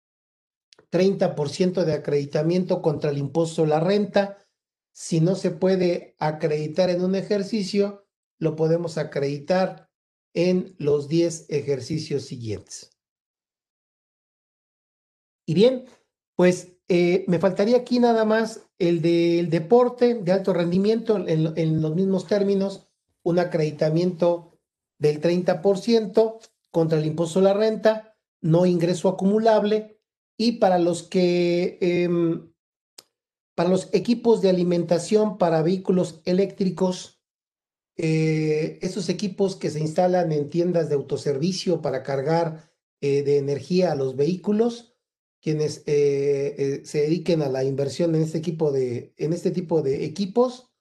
30% de acreditamiento contra el impuesto a la renta. Si no se puede acreditar en un ejercicio, lo podemos acreditar en los 10 ejercicios siguientes. Y bien, pues eh, me faltaría aquí nada más el del deporte de alto rendimiento en, los mismos términos, un acreditamiento del 30% contra el impuesto a la renta, no ingreso acumulable y para los que em, para los equipos de alimentación para vehículos eléctricos, eh, esos equipos que se instalan en tiendas de autoservicio para cargar eh, de energía a los vehículos, quienes eh, eh, se dediquen a la inversión en este, de, en este tipo de equipos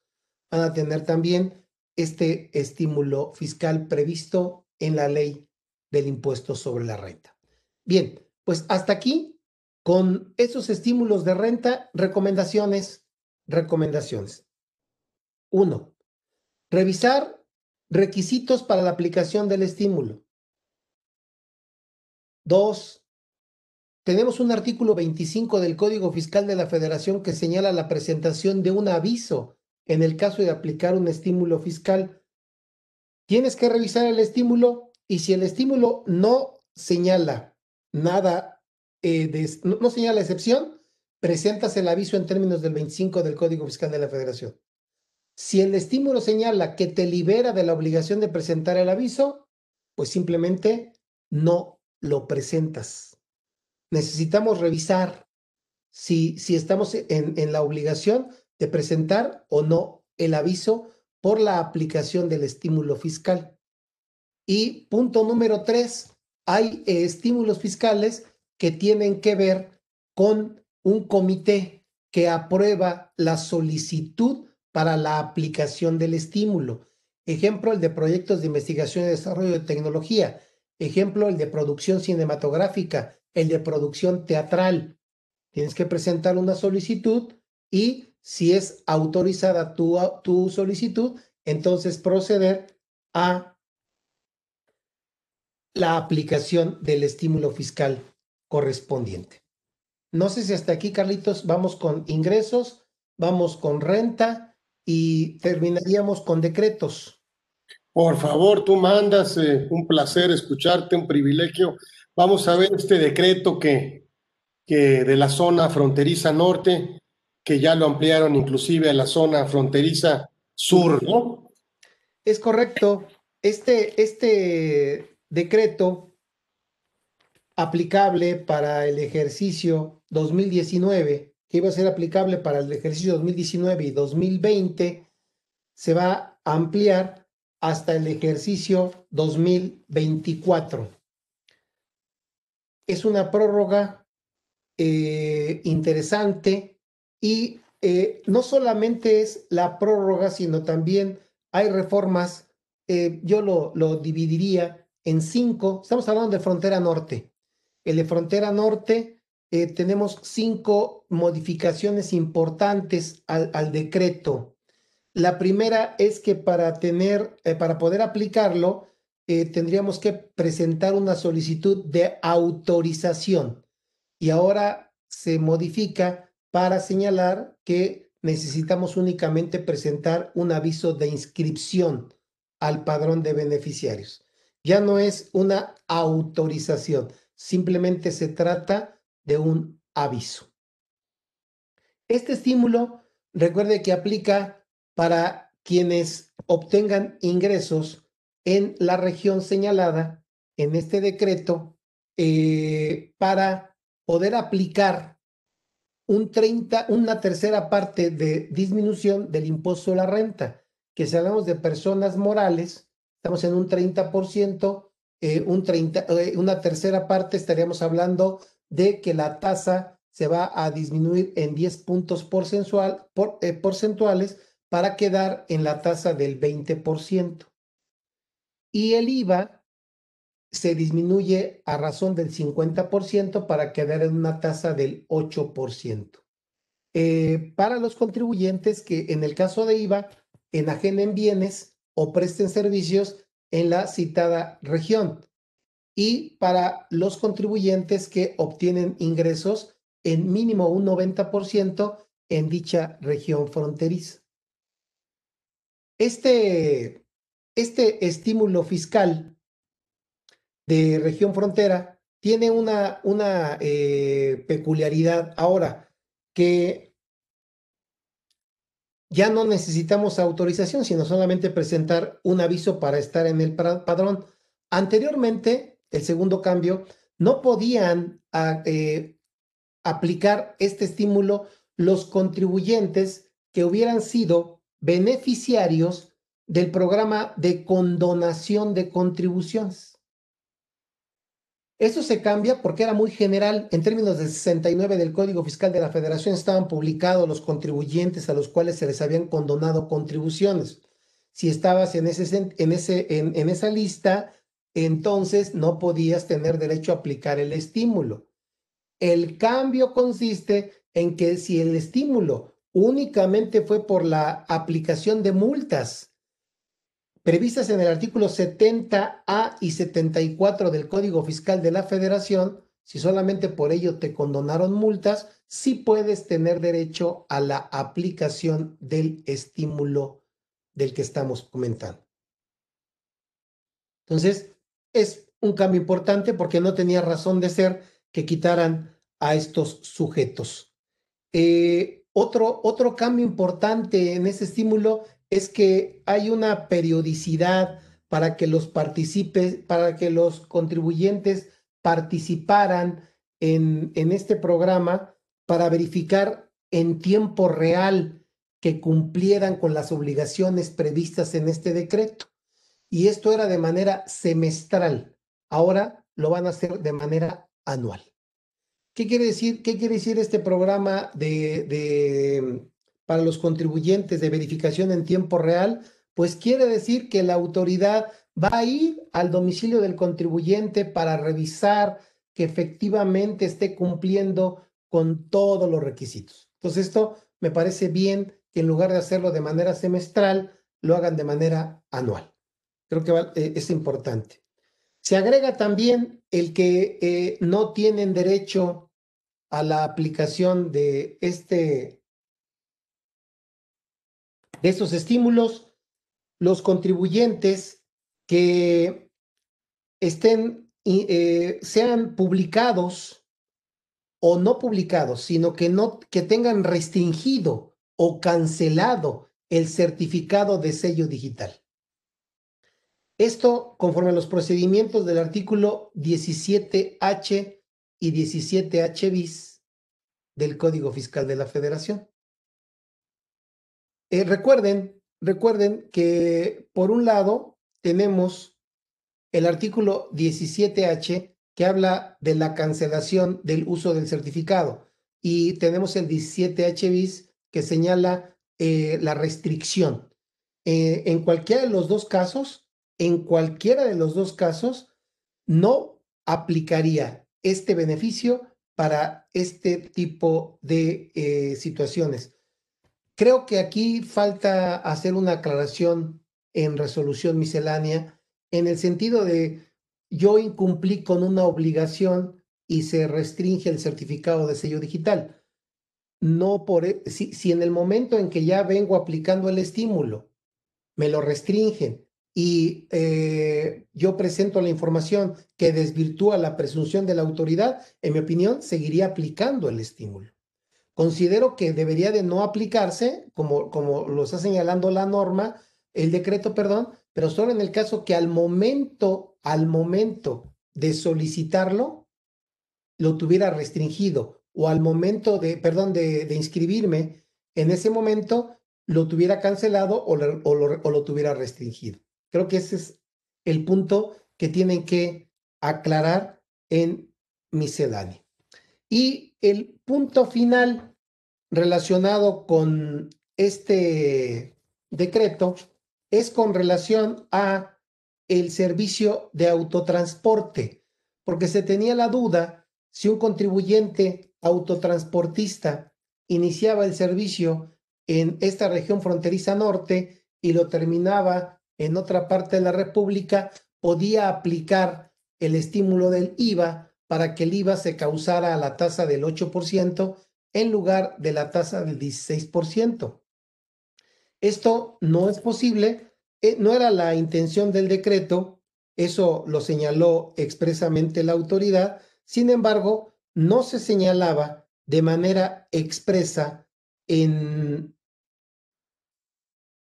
van a tener también este estímulo fiscal previsto en la ley del impuesto sobre la renta. Bien, pues hasta aquí con esos estímulos de renta, recomendaciones, recomendaciones. Uno, revisar requisitos para la aplicación del estímulo. Dos, tenemos un artículo 25 del Código Fiscal de la Federación que señala la presentación de un aviso en el caso de aplicar un estímulo fiscal. Tienes que revisar el estímulo y si el estímulo no señala nada, eh, no, señala excepción, presentas el aviso en términos del 25 del Código Fiscal de la Federación. Si el estímulo señala que te libera de la obligación de presentar el aviso, pues simplemente no lo presentas necesitamos revisar si, si estamos en, en la obligación de presentar o no el aviso por la aplicación del estímulo fiscal. Y punto número tres, hay eh, estímulos fiscales que tienen que ver con un comité que aprueba la solicitud para la aplicación del estímulo. Ejemplo, el de proyectos de investigación y desarrollo de tecnología. Ejemplo, el de producción cinematográfica el de producción teatral. Tienes que presentar una solicitud y si es autorizada tu, tu solicitud, entonces proceder a la aplicación del estímulo fiscal correspondiente. No sé si hasta aquí, Carlitos, vamos con ingresos, vamos con renta y terminaríamos con decretos. Por favor, tú mandas, eh, un placer escucharte, un privilegio Vamos a ver este decreto que, de la zona fronteriza norte, que ya lo ampliaron inclusive a la zona fronteriza sur, ¿no? Es correcto. Este, este decreto aplicable para el ejercicio 2019, que iba a ser aplicable para el ejercicio 2019 y 2020, se va a ampliar hasta el ejercicio 2024 es una prórroga eh, interesante y eh, no solamente es la prórroga, sino también hay reformas, eh, yo lo, lo, dividiría en cinco, estamos hablando de frontera norte. El de frontera norte tenemos cinco modificaciones importantes al, al, decreto. La primera es que para tener, para poder aplicarlo, eh, tendríamos que presentar una solicitud de autorización y ahora se modifica para señalar que necesitamos únicamente presentar un aviso de inscripción al padrón de beneficiarios. Ya no es una autorización, simplemente se trata de un aviso. Este estímulo, recuerde que aplica para quienes obtengan ingresos en la región señalada en este decreto eh, para poder aplicar un 30, una tercera parte de disminución del impuesto a la renta, que si hablamos de personas morales, estamos en un 30%, eh, un 30, eh, una tercera parte estaríamos hablando de que la tasa se va a disminuir en 10 puntos por, eh, porcentuales para quedar en la tasa del 20%. Y el IVA se disminuye a razón del 50% para quedar en una tasa del 8%. Eh, para los contribuyentes que en el caso de IVA enajenen bienes o presten servicios en la citada región y para los contribuyentes que obtienen ingresos en mínimo un 90% en dicha región fronteriza. Este, este estímulo fiscal de región frontera tiene una, una eh, peculiaridad ahora que ya no necesitamos autorización, sino solamente presentar un aviso para estar en el padrón. Anteriormente, el segundo cambio, no podían ah, eh, aplicar este estímulo los contribuyentes que hubieran sido beneficiarios del programa de condonación de contribuciones. Eso se cambia porque era muy general. En términos del 69 del Código Fiscal de la Federación estaban publicados los contribuyentes a los cuales se les habían condonado contribuciones. Si estabas en, ese, en, ese, en, en esa lista, entonces no podías tener derecho a aplicar el estímulo. El cambio consiste en que si el estímulo únicamente fue por la aplicación de multas previstas en el artículo 70A y 74 del Código Fiscal de la Federación, si solamente por ello te condonaron multas, sí puedes tener derecho a la aplicación del estímulo del que estamos comentando. Entonces, es un cambio importante porque no tenía razón de ser que quitaran a estos sujetos. Eh, otro, otro cambio importante en ese estímulo es que hay una periodicidad para que los participes, para que los contribuyentes participaran en, en este programa para verificar en tiempo real que cumplieran con las obligaciones previstas en este decreto. Y esto era de manera semestral. Ahora lo van a hacer de manera anual. ¿Qué quiere decir, qué quiere decir este programa de, de para los contribuyentes de verificación en tiempo real, pues quiere decir que la autoridad va a ir al domicilio del contribuyente para revisar que efectivamente esté cumpliendo con todos los requisitos. Entonces esto me parece bien que en lugar de hacerlo de manera semestral, lo hagan de manera anual. Creo que eh, es importante. Se agrega también el que eh, no tienen derecho a la aplicación de este de esos estímulos, los contribuyentes que estén, eh, sean publicados o no publicados, sino que, no, que tengan restringido o cancelado el certificado de sello digital. Esto conforme a los procedimientos del artículo 17H y 17H bis del Código Fiscal de la Federación. Eh, recuerden, recuerden que por un lado tenemos el artículo 17H que habla de la cancelación del uso del certificado y tenemos el 17H bis que señala eh, la restricción. Eh, en cualquiera de los dos casos, en cualquiera de los dos casos, no aplicaría este beneficio para este tipo de situaciones. Creo que aquí falta hacer una aclaración en resolución miscelánea en el sentido de yo incumplí con una obligación y se restringe el certificado de sello digital. No por e, si, en el momento en que ya vengo aplicando el estímulo me lo restringen y eh, yo presento la información que desvirtúa la presunción de la autoridad, en mi opinión, seguiría aplicando el estímulo considero que debería de no aplicarse, como, como lo está señalando la norma, el decreto, perdón, pero solo en el caso que al momento, al momento de solicitarlo, lo tuviera restringido o al momento de, perdón, de, inscribirme, en ese momento lo tuviera cancelado o, o, lo, o lo tuviera restringido. Creo que ese es el punto que tienen que aclarar en miscelánea. Y el punto final relacionado con este decreto es con relación a el servicio de autotransporte, porque se tenía la duda si un contribuyente autotransportista iniciaba el servicio en esta región fronteriza norte y lo terminaba en otra parte de la República, podía aplicar el estímulo del IVA para que el IVA se causara a la tasa del 8% en lugar de la tasa del 16%. Esto no es posible, eh, no era la intención del decreto, eso lo señaló expresamente la autoridad, sin embargo, no se señalaba de manera expresa en,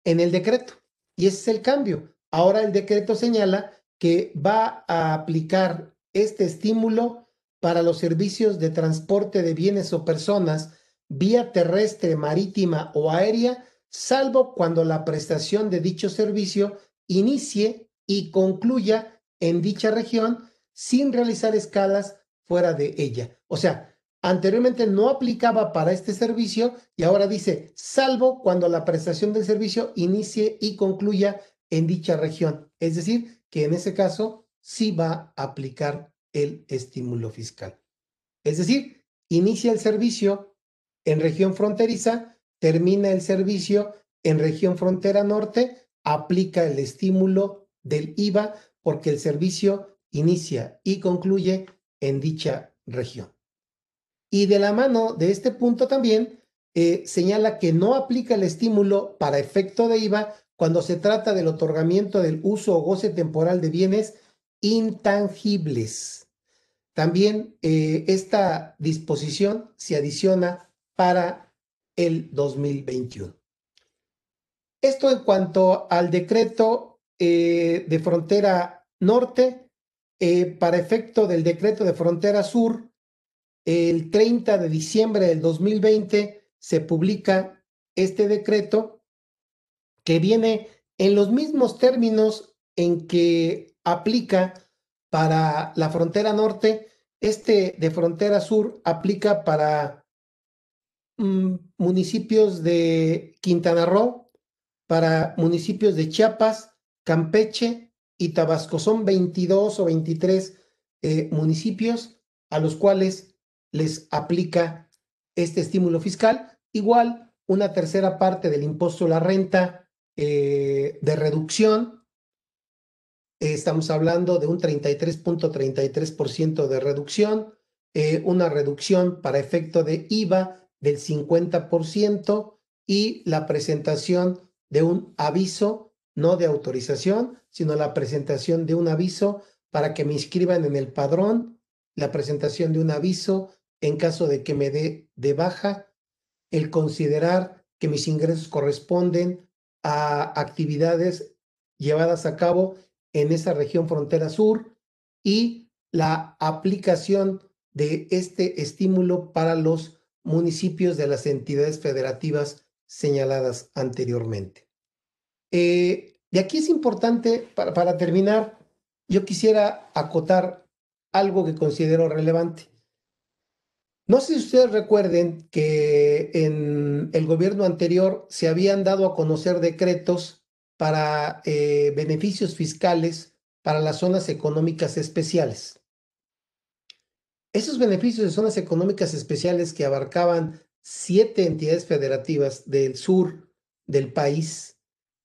en el decreto. Y ese es el cambio. Ahora el decreto señala que va a aplicar este estímulo para los servicios de transporte de bienes o personas vía terrestre, marítima o aérea, salvo cuando la prestación de dicho servicio inicie y concluya en dicha región sin realizar escalas fuera de ella. O sea, anteriormente no aplicaba para este servicio y ahora dice, salvo cuando la prestación del servicio inicie y concluya en dicha región. Es decir, que en ese caso sí va a aplicar el estímulo fiscal. Es decir, inicia el servicio en región fronteriza, termina el servicio en región frontera norte, aplica el estímulo del IVA porque el servicio inicia y concluye en dicha región. Y de la mano de este punto también eh, señala que no aplica el estímulo para efecto de IVA cuando se trata del otorgamiento del uso o goce temporal de bienes intangibles. También eh, esta disposición se adiciona para el 2021. Esto en cuanto al decreto eh, de frontera norte, eh, para efecto del decreto de frontera sur, el 30 de diciembre del 2020 se publica este decreto que viene en los mismos términos en que aplica para la frontera norte. Este de frontera sur aplica para mm, municipios de Quintana Roo, para municipios de Chiapas, Campeche y Tabasco. Son 22 o 23 eh, municipios a los cuales les aplica este estímulo fiscal. Igual, una tercera parte del impuesto a la renta eh, de reducción. Estamos hablando de un 33.33% de reducción, eh, una reducción para efecto de IVA del 50% y la presentación de un aviso, no de autorización, sino la presentación de un aviso para que me inscriban en el padrón, la presentación de un aviso en caso de que me dé de baja, el considerar que mis ingresos corresponden a actividades llevadas a cabo en esa región frontera sur y la aplicación de este estímulo para los municipios de las entidades federativas señaladas anteriormente. Eh, de aquí es importante, para, para terminar, yo quisiera acotar algo que considero relevante. No sé si ustedes recuerden que en el gobierno anterior se habían dado a conocer decretos para eh, beneficios fiscales para las zonas económicas especiales. Esos beneficios de zonas económicas especiales que abarcaban siete entidades federativas del sur del país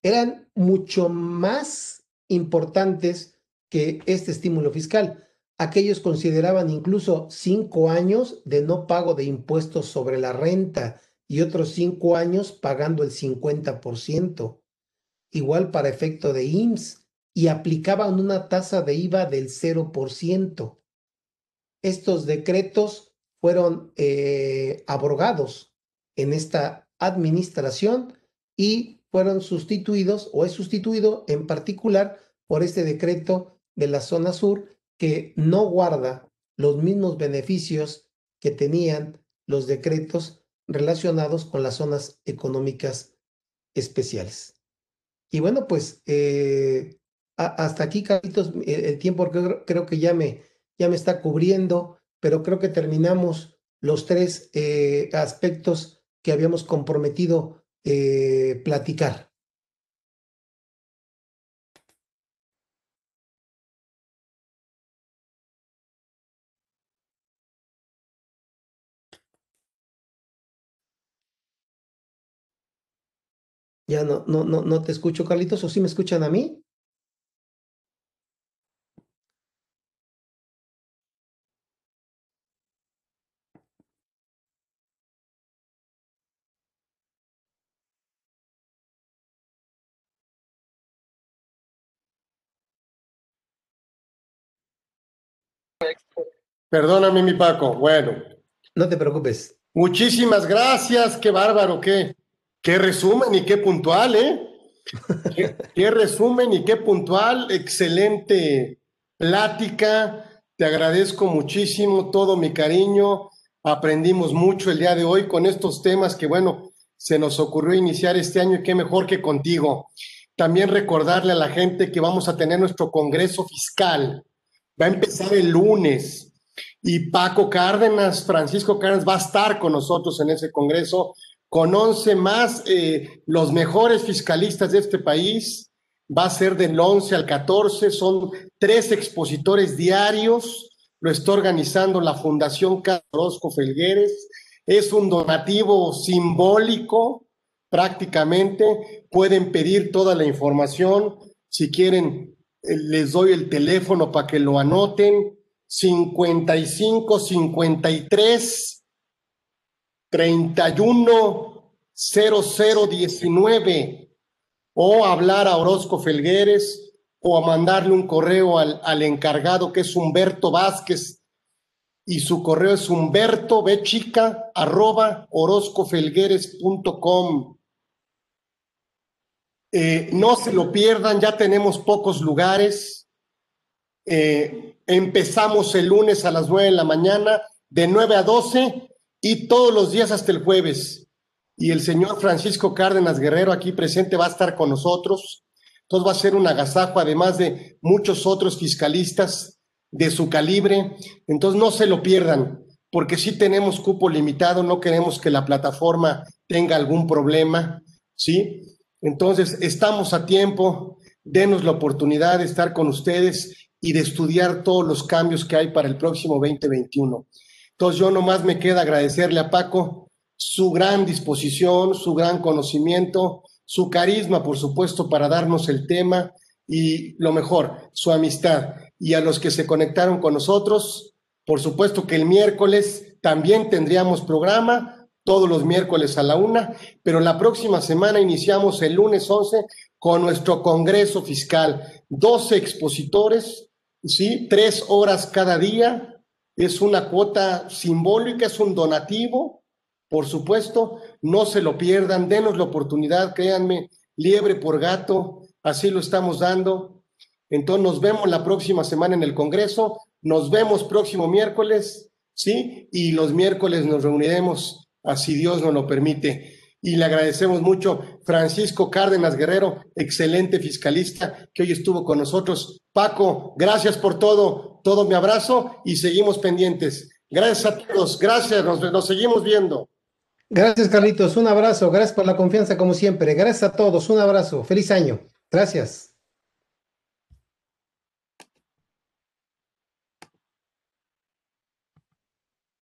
eran mucho más importantes que este estímulo fiscal. Aquellos consideraban incluso cinco años de no pago de impuestos sobre la renta y otros cinco años pagando el 50%, igual para efecto de IMSS, y aplicaban una tasa de IVA del 0%. Estos decretos fueron eh, abrogados en esta administración y fueron sustituidos o es sustituido en particular por este decreto de la zona sur que no guarda los mismos beneficios que tenían los decretos relacionados con las zonas económicas especiales. Y bueno, pues eh, hasta aquí, Carlitos, el, tiempo creo, creo, que ya me, ya me está cubriendo, pero creo que terminamos los tres eh, aspectos que habíamos comprometido eh, platicar. Ya no, no, no, no te escucho, Carlitos, o sí me escuchan a mí. Perdóname, mi Paco. Bueno. No te preocupes. Muchísimas gracias. Qué bárbaro, qué, qué resumen y qué puntual, ¿eh? qué, resumen y qué puntual. Excelente plática. Te agradezco muchísimo todo mi cariño. Aprendimos mucho el día de hoy con estos temas que, bueno, se nos ocurrió iniciar este año y qué mejor que contigo. También recordarle a la gente que vamos a tener nuestro Congreso Fiscal. Va a empezar el lunes y Paco Cárdenas, Francisco Cárdenas va a estar con nosotros en ese Congreso, con 11 más, eh, los mejores fiscalistas de este país. Va a ser del 11 al 14, son tres expositores diarios. Lo está organizando la Fundación Carlos Felgueres. Es un donativo simbólico, prácticamente. Pueden pedir toda la información. Si quieren, eh, les doy el teléfono para que lo anoten 55 53 31 0019 o hablar a Orozco Felgueres o a mandarle un correo al, encargado que es Humberto Vázquez y su correo es humberto bechica arroba. Eh, no se lo pierdan, ya tenemos pocos lugares. Eh, Empezamos el lunes a las 9 de la mañana, de 9 a 12 y todos los días hasta el jueves. Y el señor Francisco Cárdenas Guerrero aquí presente va a estar con nosotros. Entonces va a ser un agasajo, además de muchos otros fiscalistas de su calibre. Entonces no se lo pierdan, porque si tenemos cupo limitado, no queremos que la plataforma tenga algún problema, ¿sí? Entonces estamos a tiempo, denos la oportunidad de estar con ustedes y de estudiar todos los cambios que hay para el próximo 2021. Entonces yo nomás me queda agradecerle a Paco su gran disposición, su gran conocimiento, su carisma, por supuesto, para darnos el tema y lo mejor, su amistad. Y a los que se conectaron con nosotros, por supuesto que el miércoles también tendríamos programa, todos los miércoles a la una, pero la próxima semana iniciamos el lunes 11 con nuestro Congreso Fiscal. 12 expositores ¿sí? Tres horas cada día, es una cuota simbólica, es un donativo, por supuesto, no se lo pierdan, denos la oportunidad, créanme, liebre por gato, así lo estamos dando. Entonces nos vemos la próxima semana en el Congreso, nos vemos próximo miércoles, ¿sí? Y los miércoles nos reuniremos, así Dios nos lo permite y le agradecemos mucho Francisco Cárdenas Guerrero, excelente fiscalista que hoy estuvo con nosotros. Paco, gracias por todo, todo mi abrazo y seguimos pendientes. Gracias a todos, gracias, nos, nos seguimos viendo. Gracias Carlitos, un abrazo, gracias por la confianza como siempre, gracias a todos, un abrazo, feliz año, gracias.